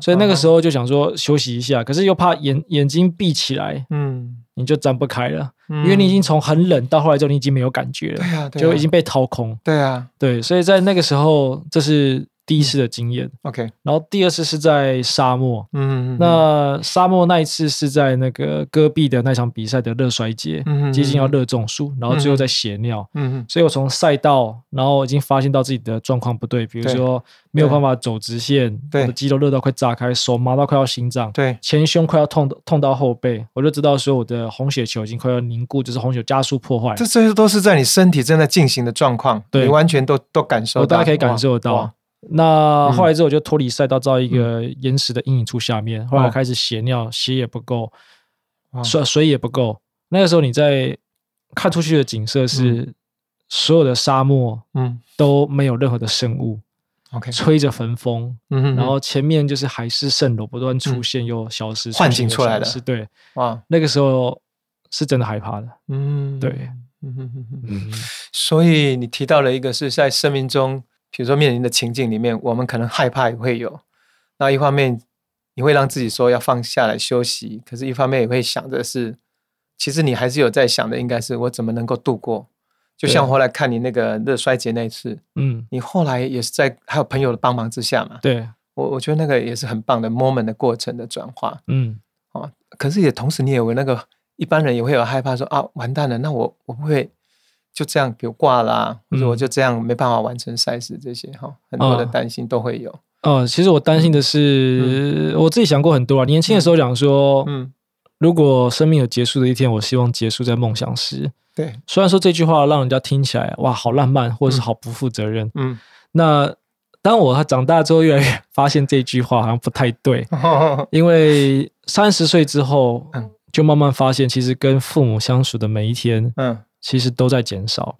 所以那个时候就想说休息一下，可是又怕眼眼睛闭起来，嗯，你就睁不开了，因为你已经从很冷到后来之后你已经没有感觉了，就已经被掏空，对啊，对，所以在那个时候这是。第一次的经验，OK，然后第二次是在沙漠，嗯，那沙漠那一次是在那个戈壁的那场比赛的热衰竭，接近要热中暑，然后最后在血尿，嗯所以我从赛道，然后已经发现到自己的状况不对，比如说没有办法走直线，我的肌肉热到快炸开，手麻到快要心脏，对，前胸快要痛痛到后背，我就知道说我的红血球已经快要凝固，就是红血加速破坏，这这些都是在你身体正在进行的状况，对。你完全都都感受到，大家可以感受到。那后来之后就脱离赛道，到一个岩石的阴影处下面。后来开始血尿，血也不够，水水也不够。那个时候你在看出去的景色是所有的沙漠，嗯，都没有任何的生物。OK，吹着焚风，嗯，然后前面就是海市蜃楼不断出现又消失，幻境出来的，是对。哇，那个时候是真的害怕的。嗯，对，嗯嗯嗯。所以你提到了一个是在生命中。比如说面临的情境里面，我们可能害怕也会有。那一方面，你会让自己说要放下来休息，可是一方面也会想着是，其实你还是有在想的，应该是我怎么能够度过。就像后来看你那个热衰竭那一次，嗯，你后来也是在还有朋友的帮忙之下嘛。对，我我觉得那个也是很棒的 moment 的过程的转化。嗯，哦，可是也同时你也有那个一般人也会有害怕说啊，完蛋了，那我我不会。就这样，比如挂啦，或者我就这样没办法完成赛事，这些哈，很多的担心都会有。哦，其实我担心的是，我自己想过很多啊。年轻的时候讲说，嗯，如果生命有结束的一天，我希望结束在梦想时。对，虽然说这句话让人家听起来哇，好浪漫，或者是好不负责任。嗯，那当我他长大之后，越来越 发现这句话好像不太对，因为三十岁之后，嗯，就慢慢发现，其实跟父母相处的每一天，嗯。其实都在减少。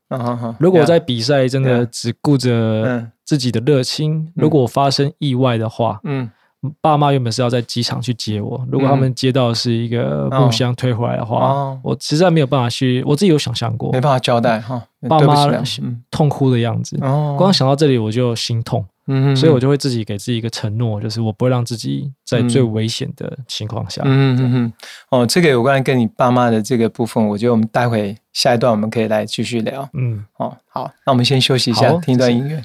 如果在比赛真的只顾着自己的热情，如果发生意外的话，嗯，爸妈原本是要在机场去接我，如果他们接到是一个木箱推回来的话，我实在没有办法去。我自己有想象过，没办法交代哈，爸妈痛哭的样子，光想到这里我就心痛。嗯，所以我就会自己给自己一个承诺，就是我不会让自己在最危险的情况下。嗯嗯嗯。哦，这个有关跟你爸妈的这个部分，我觉得我们待会下一段我们可以来继续聊。嗯，哦，好，那我们先休息一下，听一段音乐。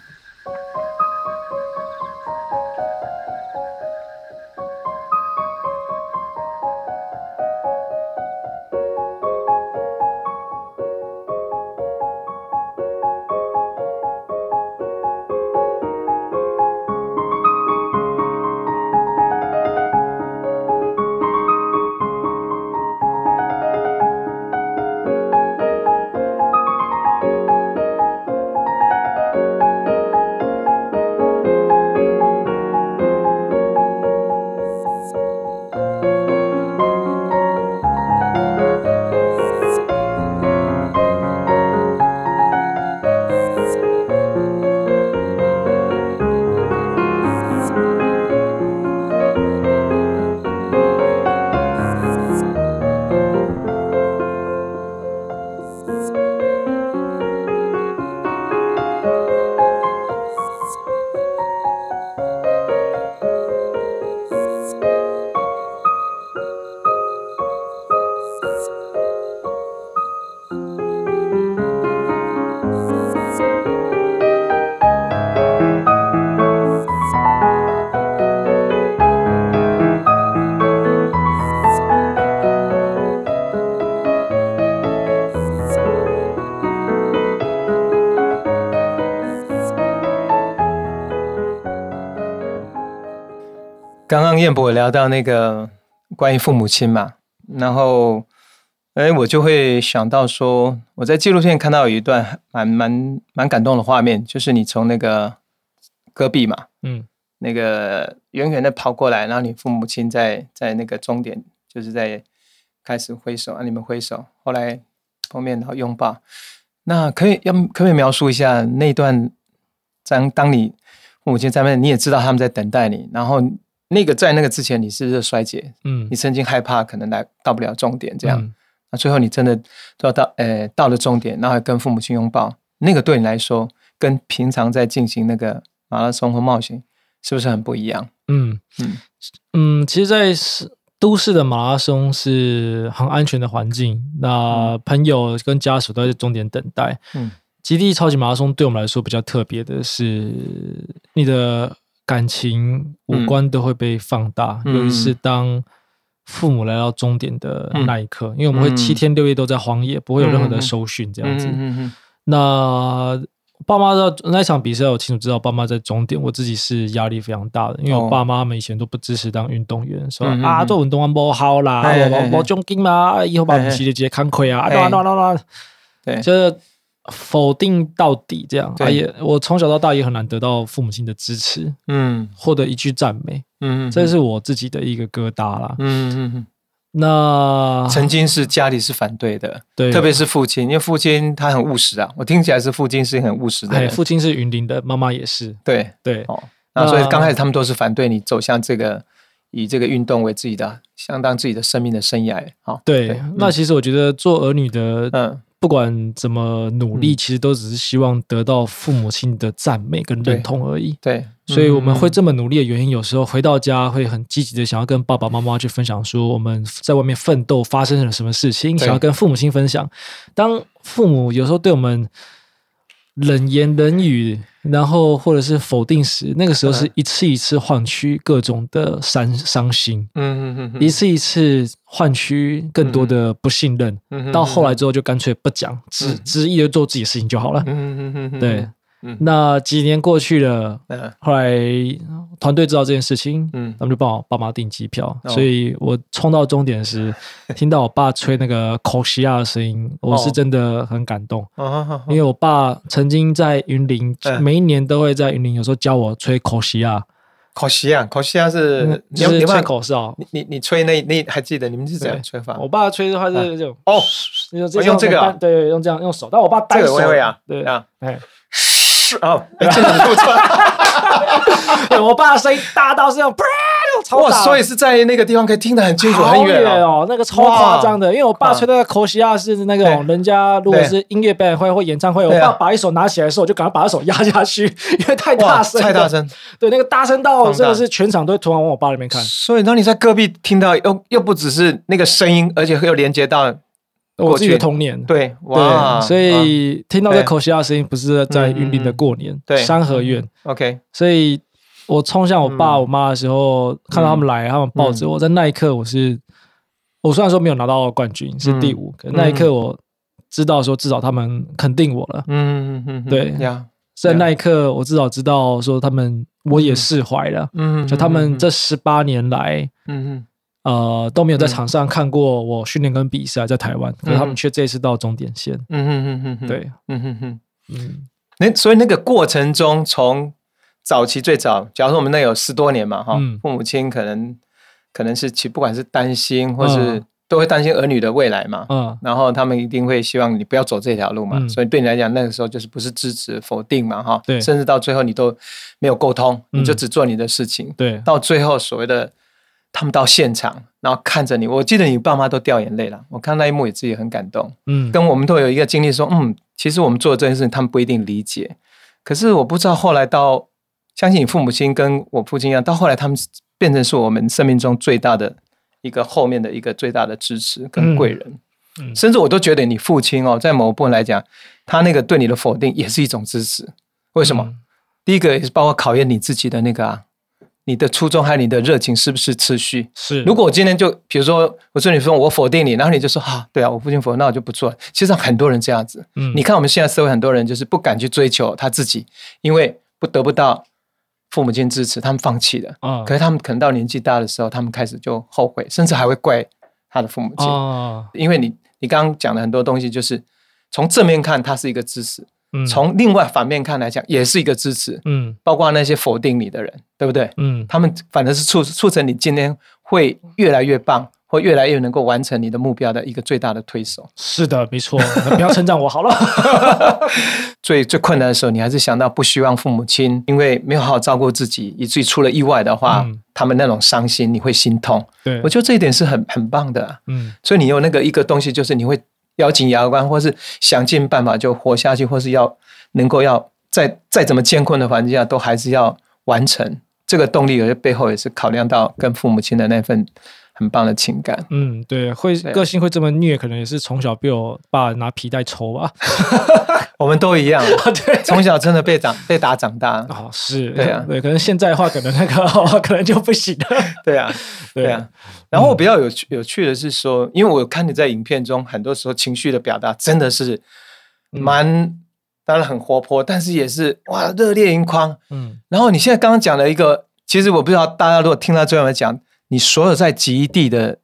刚刚燕博聊到那个关于父母亲嘛，然后哎，我就会想到说，我在纪录片看到有一段蛮蛮蛮感动的画面，就是你从那个戈壁嘛，嗯，那个远远的跑过来，然后你父母亲在在那个终点，就是在开始挥手啊，你们挥手，后来后面然后拥抱，那可以要可不可以描述一下那段？当当你父母亲在那，你也知道他们在等待你，然后那个在那个之前你是热衰竭，嗯，你曾经害怕可能来到不了终点，这样，那最后你真的都要到，呃，到了终点，然后跟父母亲拥抱，那个对你来说，跟平常在进行那个马拉松或冒险，是不是很不一样？嗯。嗯。嗯，其实，在是都市的马拉松是很安全的环境，那朋友跟家属都在终点等待，嗯。极地超级马拉松对我们来说比较特别的是，你的感情五官都会被放大，尤其是当父母来到终点的那一刻，因为我们会七天六夜都在荒野，不会有任何的搜寻这样子。那爸妈的那一场比赛，我清楚知道爸妈在终点，我自己是压力非常大的，因为我爸妈们以前都不支持当运动员，说啊做运动啊不好啦，我我奖金嘛，以后把我们系列直接看亏啊，啊啊啊啊，对，就是。否定到底，这样也我从小到大也很难得到父母亲的支持，嗯，获得一句赞美，嗯，这是我自己的一个疙瘩啦，嗯嗯那曾经是家里是反对的，对，特别是父亲，因为父亲他很务实啊，我听起来是父亲是很务实的，父亲是云林的，妈妈也是，对。对，哦，那所以刚开始他们都是反对你走向这个以这个运动为自己的相当自己的生命的生涯，好，对，那其实我觉得做儿女的，嗯。不管怎么努力，其实都只是希望得到父母亲的赞美跟认同而已。对，所以我们会这么努力的原因，有时候回到家会很积极的想要跟爸爸妈妈去分享，说我们在外面奋斗发生了什么事情，想要跟父母亲分享。当父母有时候对我们冷言冷语。然后或者是否定时，那个时候是一次一次换取各种的伤伤心，嗯嗯嗯，一次一次换取更多的不信任，到后来之后就干脆不讲，执执意的做自己的事情就好了，嗯嗯嗯，对。那几年过去了，后来团队知道这件事情，嗯，他们就帮我爸妈订机票，所以我冲到终点时，听到我爸吹那个口西亚的声音，我是真的很感动，因为我爸曾经在云林，每一年都会在云林，有时候教我吹口西亚。口西亚，口西亚是就是吹口哨，你你你吹那那还记得你们是怎样吹法？我爸吹的话是这种哦，用这个，对，用这样用手，但我爸单手，对。啊，哎。哦，真的 不错。我爸的声音大到是那种，超大，所以是在那个地方可以听得很清楚，很远哦。那个超夸张的，因为我爸吹那个口西亚是那种人家如果是音乐表演会或演唱会，我爸把一手拿起来的时候，我就赶快把手压下去，因为太大声，太大声。对，那个大声到真的是全场都突然往我爸那边看。所以当你在隔壁听到，又又不只是那个声音，而且又连接到。我自己的童年，对，哇，所以听到这口西亚声音，不是在云林的过年，对，三合院，OK，所以我冲向我爸我妈的时候，看到他们来，他们抱着我，在那一刻，我是，我虽然说没有拿到冠军，是第五，可那一刻我知道说，至少他们肯定我了，嗯嗯嗯，对呀，在那一刻，我至少知道说，他们我也释怀了，嗯，就他们这十八年来，嗯嗯。呃，都没有在场上看过我训练跟比赛，在台湾，可是他们却这次到终点线。嗯哼哼哼，对，嗯哼哼，嗯，那所以那个过程中，从早期最早，假如说我们那有十多年嘛，哈，父母亲可能可能是其不管是担心，或是都会担心儿女的未来嘛，嗯，然后他们一定会希望你不要走这条路嘛，所以对你来讲，那个时候就是不是支持否定嘛，哈，对，甚至到最后你都没有沟通，你就只做你的事情，对，到最后所谓的。他们到现场，然后看着你，我记得你爸妈都掉眼泪了。我看那一幕也自己很感动。嗯，跟我们都有一个经历，说，嗯，其实我们做的这件事情，他们不一定理解。可是我不知道后来到，相信你父母亲跟我父亲一样，到后来他们变成是我们生命中最大的一个后面的一个最大的支持跟贵人。嗯，甚至我都觉得你父亲哦，在某部分来讲，他那个对你的否定也是一种支持。为什么？第一个也是包括考验你自己的那个啊。你的初衷还有你的热情是不是持续？是。如果我今天就比如说，我说你说我否定你，然后你就说啊，对啊，我父亲否，那我就不做了。其实很多人这样子。嗯。你看我们现在社会很多人就是不敢去追求他自己，因为不得不到父母亲支持，他们放弃了。啊。可是他们可能到年纪大的时候，他们开始就后悔，甚至还会怪他的父母亲。哦。因为你你刚刚讲的很多东西，就是从正面看，它是一个支持。从另外反面看来讲，也是一个支持。嗯，包括那些否定你的人，对不对？嗯，他们反正是促促成你今天会越来越棒，会越来越能够完成你的目标的一个最大的推手。是的，没错。不要称赞我好了。最最困难的时候，你还是想到不希望父母亲因为没有好好照顾自己，以至于出了意外的话，他们那种伤心，你会心痛。对，我觉得这一点是很很棒的。嗯，所以你有那个一个东西，就是你会咬紧牙关，或是想尽办法就活下去，或是要能够要再再怎么艰困的环境下，都还是要完成。这个动力有些背后也是考量到跟父母亲的那份。很棒的情感，嗯，对，会个性会这么虐，可能也是从小被我爸拿皮带抽吧。我们都一样，对，从小真的被长被打长大。哦，是，对啊，对，可能现在的话，可能那个 可能就不行了。对啊，对啊。然后我比较有趣有趣的是说，因为我看你在影片中，很多时候情绪的表达真的是蛮，当然很活泼，但是也是哇热烈盈眶。嗯，然后你现在刚刚讲了一个，其实我不知道大家如果听到最后讲。你所有在极地的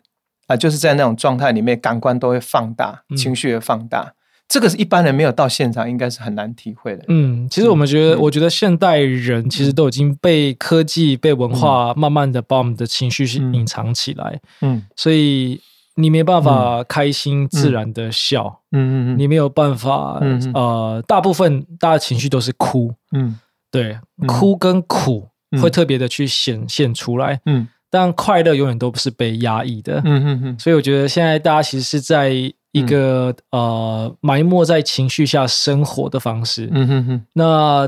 啊，就是在那种状态里面，感官都会放大，情绪也放大。这个是一般人没有到现场，应该是很难体会的。嗯，其实我们觉得，我觉得现代人其实都已经被科技、被文化慢慢的把我们的情绪是隐藏起来。嗯，所以你没办法开心自然的笑。嗯嗯嗯，你没有办法。嗯呃，大部分大家情绪都是哭。嗯，对，哭跟苦会特别的去显现出来。嗯。但快乐永远都不是被压抑的，嗯嗯嗯。所以我觉得现在大家其实是在一个呃埋没在情绪下生活的方式，嗯哼哼。那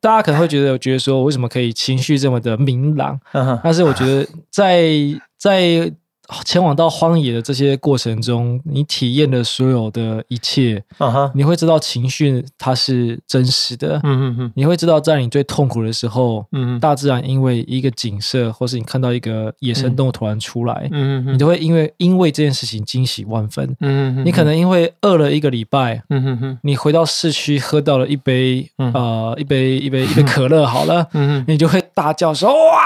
大家可能会觉得，觉得说为什么可以情绪这么的明朗？但是我觉得在在。前往到荒野的这些过程中，你体验的所有的一切，你会知道情绪它是真实的。嗯嗯嗯，你会知道在你最痛苦的时候，嗯大自然因为一个景色，或是你看到一个野生动物突然出来，嗯嗯你都会因为因为这件事情惊喜万分。嗯嗯你可能因为饿了一个礼拜，嗯你回到市区喝到了一杯呃一杯一杯一杯可乐，好了，嗯嗯，你就会大叫说哇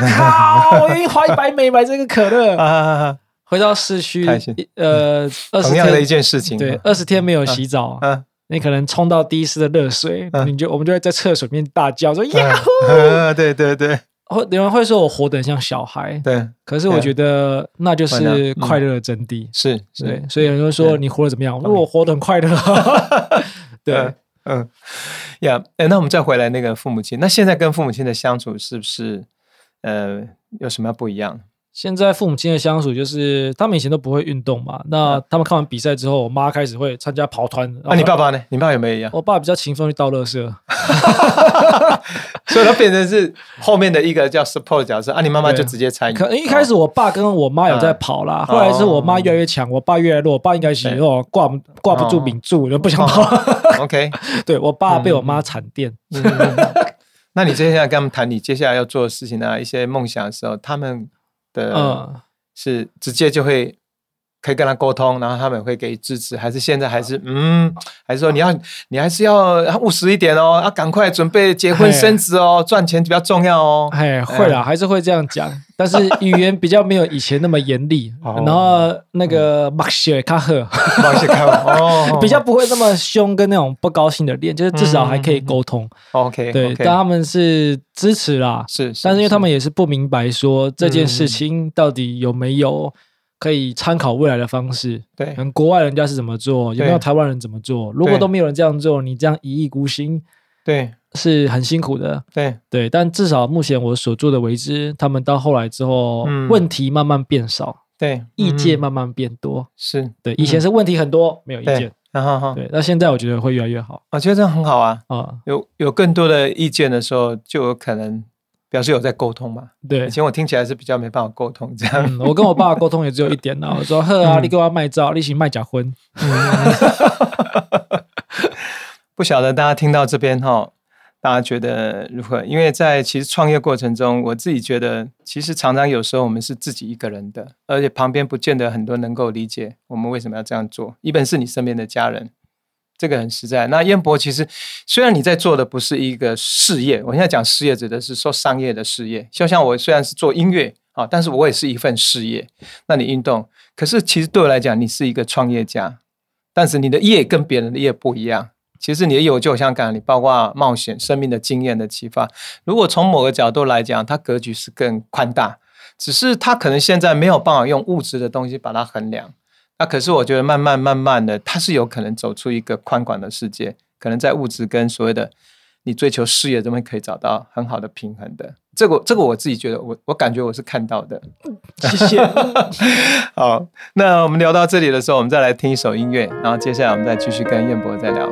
靠！我愿意花一百美买这个可乐。回到市区，呃，同样的一件事情，对，二十天没有洗澡，嗯，你可能冲到第一次的热水，你就我们就会在厕所里面大叫说呀呼，对对对，会有人会说我活得像小孩，对，可是我觉得那就是快乐的真谛，是，对，所以有人说你活得怎么样？我说我活得很快乐，对，嗯，呀，哎，那我们再回来那个父母亲，那现在跟父母亲的相处是不是呃有什么不一样？现在父母亲的相处就是，他们以前都不会运动嘛。那他们看完比赛之后，我妈开始会参加跑团。那你爸爸呢？你爸有没有一样？我爸比较勤奋，去倒垃圾，所以他变成是后面的一个叫 support 角色。啊，你妈妈就直接参与。可能一开始我爸跟我妈有在跑啦，后来是我妈越来越强，我爸越来越弱。我爸应该是哦挂挂不住名柱，就不想跑。OK，对我爸被我妈惨电。那你接下来跟他们谈你接下来要做的事情啊？一些梦想的时候，他们。的，是直接就会可以跟他沟通，然后他们会给支持，还是现在还是嗯，还是说你要你还是要务实一点哦，要赶快准备结婚生子哦，赚钱比较重要哦。哎，会啦，还是会这样讲，但是语言比较没有以前那么严厉，然后那个马歇卡赫，马歇卡赫哦，比较不会那么凶，跟那种不高兴的练，就是至少还可以沟通。OK，对，但他们是支持啦，是，但是因为他们也是不明白说这件事情到底有没有。可以参考未来的方式，对，可能国外人家是怎么做，有没有台湾人怎么做？如果都没有人这样做，你这样一意孤行，对，是很辛苦的。对。对，但至少目前我所做的为之，他们到后来之后，问题慢慢变少，对，意见慢慢变多，是。对，以前是问题很多，没有意见，然后对，那现在我觉得会越来越好，我觉得这样很好啊，啊，有有更多的意见的时候，就有可能。表示有在沟通嘛？对，以前我听起来是比较没办法沟通这样。我跟我爸沟通也只有一点呢，我说：“呵啊，你给我卖照，你行卖假婚。”不晓得大家听到这边哈，大家觉得如何？因为在其实创业过程中，我自己觉得，其实常常有时候我们是自己一个人的，而且旁边不见得很多能够理解我们为什么要这样做。一本是你身边的家人。这个很实在。那燕博其实虽然你在做的不是一个事业，我现在讲事业指的是说商业的事业。就像我虽然是做音乐啊，但是我也是一份事业。那你运动，可是其实对我来讲，你是一个创业家，但是你的业跟别人的业不一样。其实你的业就像刚刚你包括冒险、生命的经验的启发。如果从某个角度来讲，它格局是更宽大。只是他可能现在没有办法用物质的东西把它衡量。那可是我觉得慢慢慢慢的，他是有可能走出一个宽广的世界，可能在物质跟所谓的你追求事业这边可以找到很好的平衡的。这个这个我自己觉得，我我感觉我是看到的。谢谢。好，那我们聊到这里的时候，我们再来听一首音乐，然后接下来我们再继续跟燕博再聊。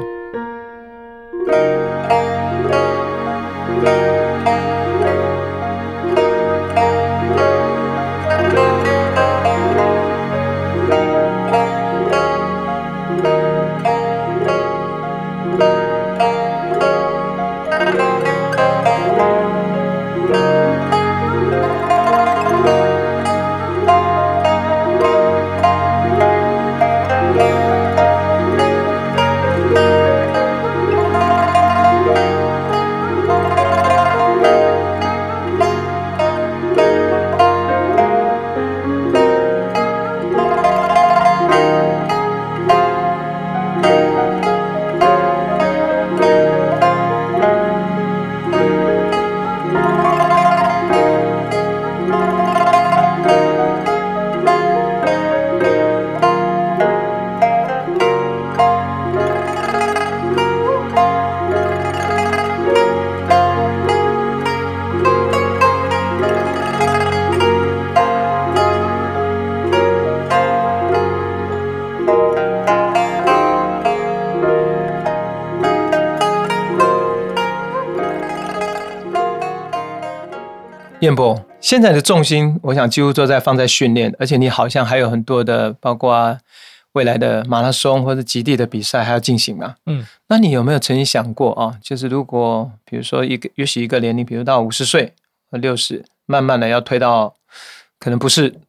燕博，现在的重心，我想几乎都在放在训练，而且你好像还有很多的，包括未来的马拉松或者极地的比赛还要进行嘛？嗯，那你有没有曾经想过啊？就是如果比如说一个，也许一个年龄，比如到五十岁或六十，慢慢的要推到可能不是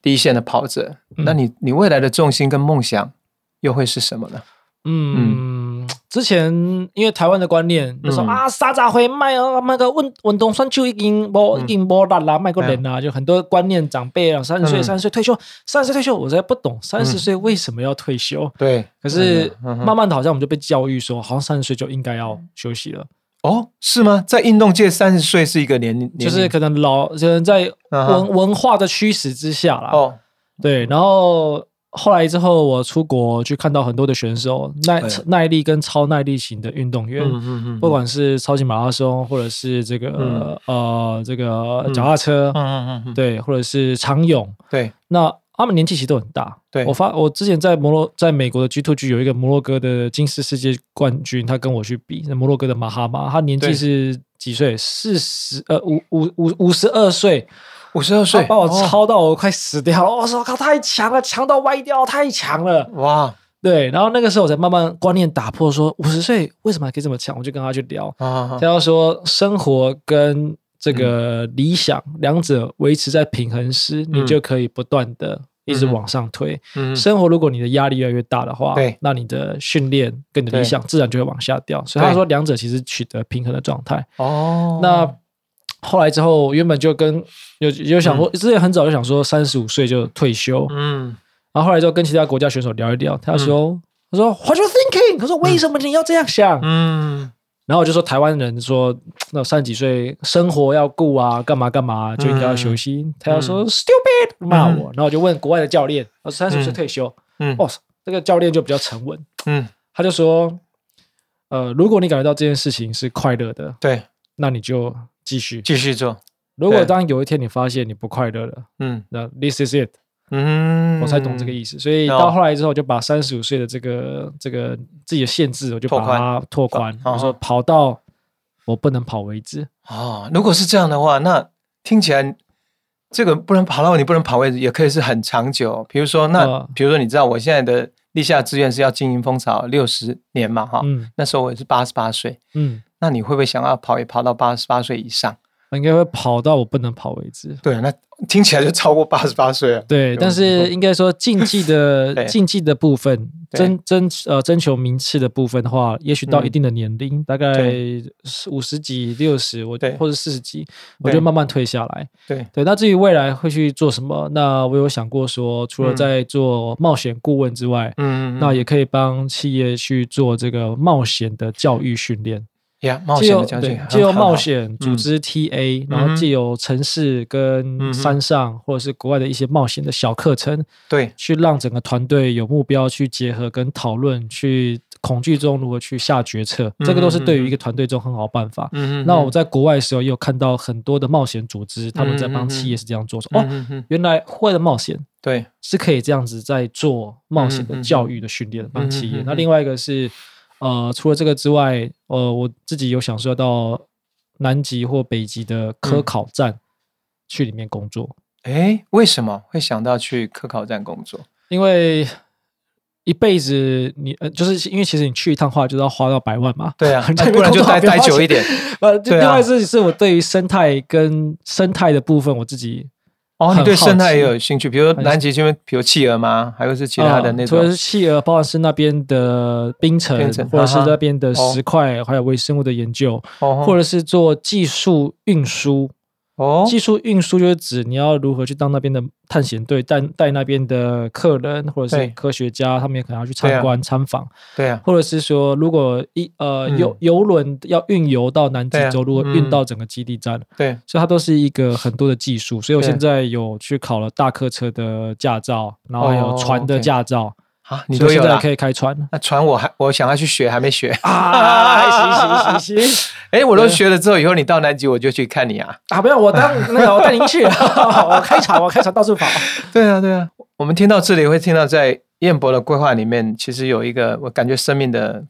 第一线的跑者，那你你未来的重心跟梦想又会是什么呢？嗯，之前因为台湾的观念就说啊，沙扎会卖啊，卖个运运动算就已经无已经无力啦，卖个人啦，就很多观念长辈啊，三十岁三十岁退休，三十岁退休，我才不懂三十岁为什么要退休。对，可是慢慢的，好像我们就被教育说，好像三十岁就应该要休息了。哦，是吗？在运动界，三十岁是一个年龄，就是可能老，可能在文文化的驱使之下啦。哦，对，然后。后来之后，我出国去看到很多的选手，耐耐力跟超耐力型的运动员，不管是超级马拉松，或者是这个呃这个脚踏车，嗯嗯嗯，对，或者是长泳，对，那他们年纪其实都很大。对。我发，我之前在摩洛，在美国的 G Two G 有一个摩洛哥的金丝世界冠军，他跟我去比，那摩洛哥的马哈马，他年纪是几岁？四十呃五五五五十二岁。五十二岁，把我超到我快死掉了！我说靠，太强了，强到歪掉，太强了！哇，对，然后那个时候我才慢慢观念打破，说五十岁为什么还可以这么强？我就跟他去聊，他要说生活跟这个理想两者维持在平衡时，你就可以不断的一直往上推。生活如果你的压力越来越大的话，对，那你的训练跟你的理想自然就会往下掉。所以他说两者其实取得平衡的状态。哦，那。后来之后，原本就跟有有想过，之前很早就想说三十五岁就退休。嗯，然后后来就跟其他国家选手聊一聊，他说：“他说 What you thinking？他说为什么你要这样想？”嗯，然后我就说台湾人说那三十几岁生活要顾啊，干嘛干嘛就一定要休息。他要说 Stupid，骂我。然后我就问国外的教练，我三十五岁退休。嗯，哦，这个教练就比较沉稳。嗯，他就说：“呃，如果你感觉到这件事情是快乐的，对，那你就。”继续继续做。如果当有一天你发现你不快乐了，嗯，那 this is it，嗯，我才懂这个意思。所以到后来之后，就把三十五岁的这个这个自己的限制，我就把它拓宽。我说跑到我不能跑为止。哦，如果是这样的话，那听起来这个不能跑到你不能跑为止，也可以是很长久。比如说，那比如说，你知道我现在的立下志愿是要经营蜂巢六十年嘛？哈，嗯，那时候我也是八十八岁，嗯。那你会不会想要跑也跑到八十八岁以上？应该会跑到我不能跑为止。对，那听起来就超过八十八岁了。对，但是应该说竞技的 竞技的部分，争争呃争求名次的部分的话，也许到一定的年龄，大概五十几、六十，我或者四十几，我就慢慢退下来。对对，那至于未来会去做什么，那我有想过说，除了在做冒险顾问之外，嗯，那也可以帮企业去做这个冒险的教育训练。呀，冒险的交界，借由冒险组织 TA，然后借由城市跟山上或者是国外的一些冒险的小课程，对，去让整个团队有目标去结合跟讨论，去恐惧中如何去下决策，这个都是对于一个团队中很好办法。那我在国外的时候也有看到很多的冒险组织，他们在帮企业是这样做，说哦，原来户外的冒险对。是可以这样子在做冒险的教育的训练，帮企业。那另外一个是。呃，除了这个之外，呃，我自己有享受到南极或北极的科考站去里面工作。哎，为什么会想到去科考站工作？因为一辈子你呃，就是因为其实你去一趟话就要花到百万嘛。对啊，不然就待待久一点。呃，另外是是我对于生态跟生态的部分，我自己。哦，你对生态也有兴趣，比如南极这边，比如企鹅吗？还有是其他的那种？除了是企鹅，包括是那边的冰层，或者是那边的石块，还有微生物的研究，或者是做技术运输。哦，技术运输就是指你要如何去当那边的探险队，带带那边的客人或者是科学家，他们也可能要去参观参访。对啊，或者是说，如果一呃游游轮要运油到南极洲，如果运到整个基地站，对，所以它都是一个很多的技术。所以我现在有去考了大客车的驾照，然后还有船的驾照。啊，你都有了，可以开船。那船我还我想要去学，还没学啊。行行行行，哎，我都学了之后，以后你到南极我就去看你啊。啊，不用，我当那个我带您去，我开船，我开船到处跑。对啊，对啊。我们听到这里会听到，在燕博的规划里面，其实有一个我感觉生命的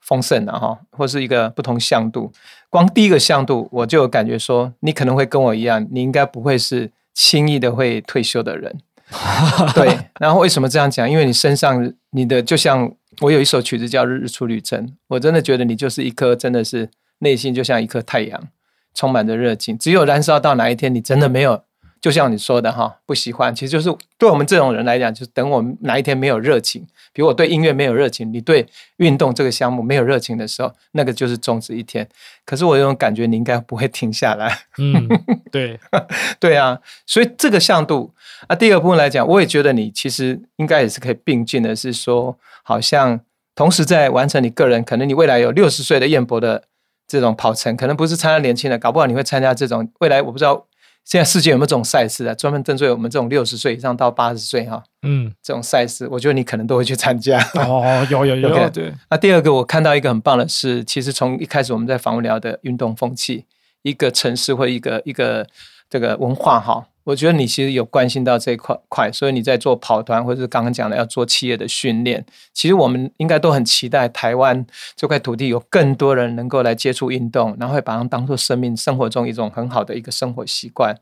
丰盛啊，哈，或是一个不同向度。光第一个向度，我就有感觉说，你可能会跟我一样，你应该不会是轻易的会退休的人。对，然后为什么这样讲？因为你身上你的就像我有一首曲子叫《日日出旅程》，我真的觉得你就是一颗真的是内心就像一颗太阳，充满着热情。只有燃烧到哪一天，你真的没有。就像你说的哈，不喜欢，其实就是对我们这种人来讲，就是等我们哪一天没有热情，比如我对音乐没有热情，你对运动这个项目没有热情的时候，那个就是终止一天。可是我有种感觉，你应该不会停下来。嗯，对，对啊，所以这个向度啊，第二个部分来讲，我也觉得你其实应该也是可以并进的，是说好像同时在完成你个人，可能你未来有六十岁的燕博的这种跑程，可能不是参加年轻的，搞不好你会参加这种未来，我不知道。现在世界有没有这种赛事啊？专门针对我们这种六十岁以上到八十岁哈，嗯，这种赛事，我觉得你可能都会去参加。哦，有有有，对。那第二个，我看到一个很棒的是，其实从一开始我们在访问聊的运动风气，一个城市或一个一个这个文化哈。我觉得你其实有关心到这一块块，所以你在做跑团，或者是刚刚讲的要做企业的训练。其实我们应该都很期待台湾这块土地有更多人能够来接触运动，然后会把它当做生命生活中一种很好的一个生活习惯。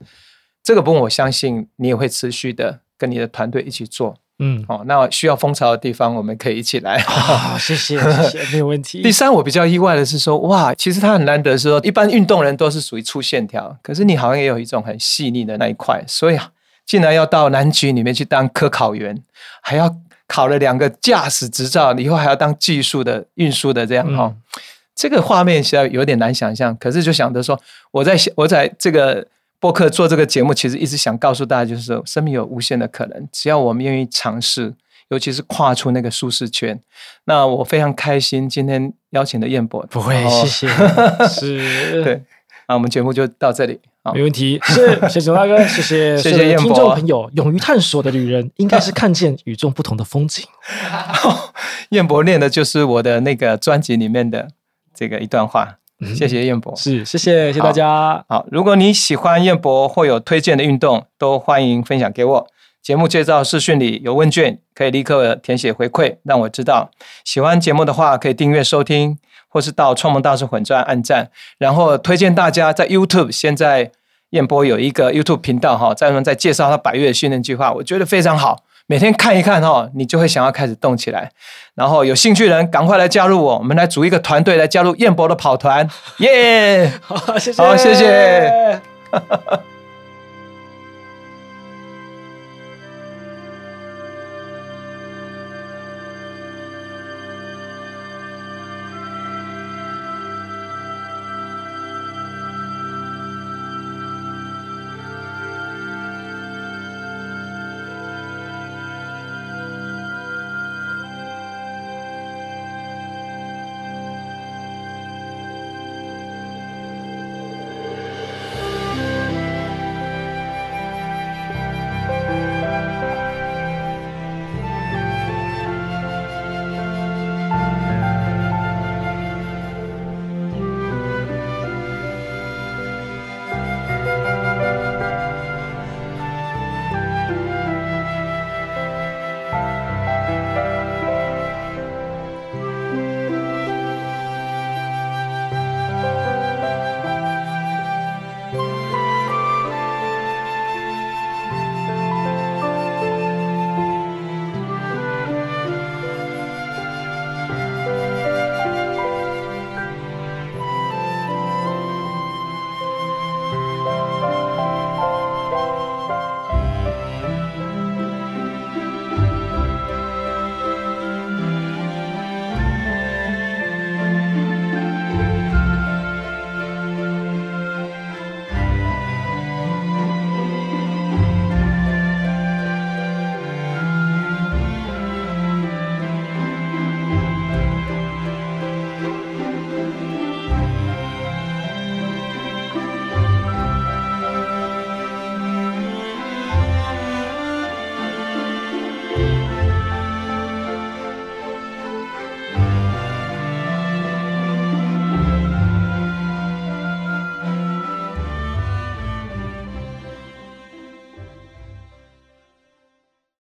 这个部分我相信你也会持续的跟你的团队一起做。嗯，哦，那需要蜂巢的地方，我们可以一起来。好，谢谢，谢谢，没有问题。第三，我比较意外的是说，哇，其实他很难得，是说一般运动人都是属于粗线条，可是你好像也有一种很细腻的那一块，所以竟然要到南极里面去当科考员，还要考了两个驾驶执照，以后还要当技术的运输的这样哈，这个画面实在有点难想象。可是就想着说，我在我在这个。播客做这个节目，其实一直想告诉大家，就是说，生命有无限的可能，只要我们愿意尝试，尤其是跨出那个舒适圈。那我非常开心，今天邀请的燕博，不会，谢谢，是，对，那我们节目就到这里，没问题，是，谢谢大哥，谢谢，谢谢听众朋友，勇于探索的女人，应该是看见与众不同的风景。燕博念的就是我的那个专辑里面的这个一段话。谢谢燕博，是谢谢谢谢大家。好，如果你喜欢燕博或有推荐的运动，都欢迎分享给我。节目介绍视讯里有问卷，可以立刻填写回馈，让我知道。喜欢节目的话，可以订阅收听，或是到创梦大师粉钻按赞。然后推荐大家在 YouTube，现在燕博有一个 YouTube 频道哈，在在介绍他百月训练计划，我觉得非常好。每天看一看哈，你就会想要开始动起来。然后有兴趣的人赶快来加入我，我们来组一个团队来加入燕博的跑团，耶！好，谢谢，好，谢谢。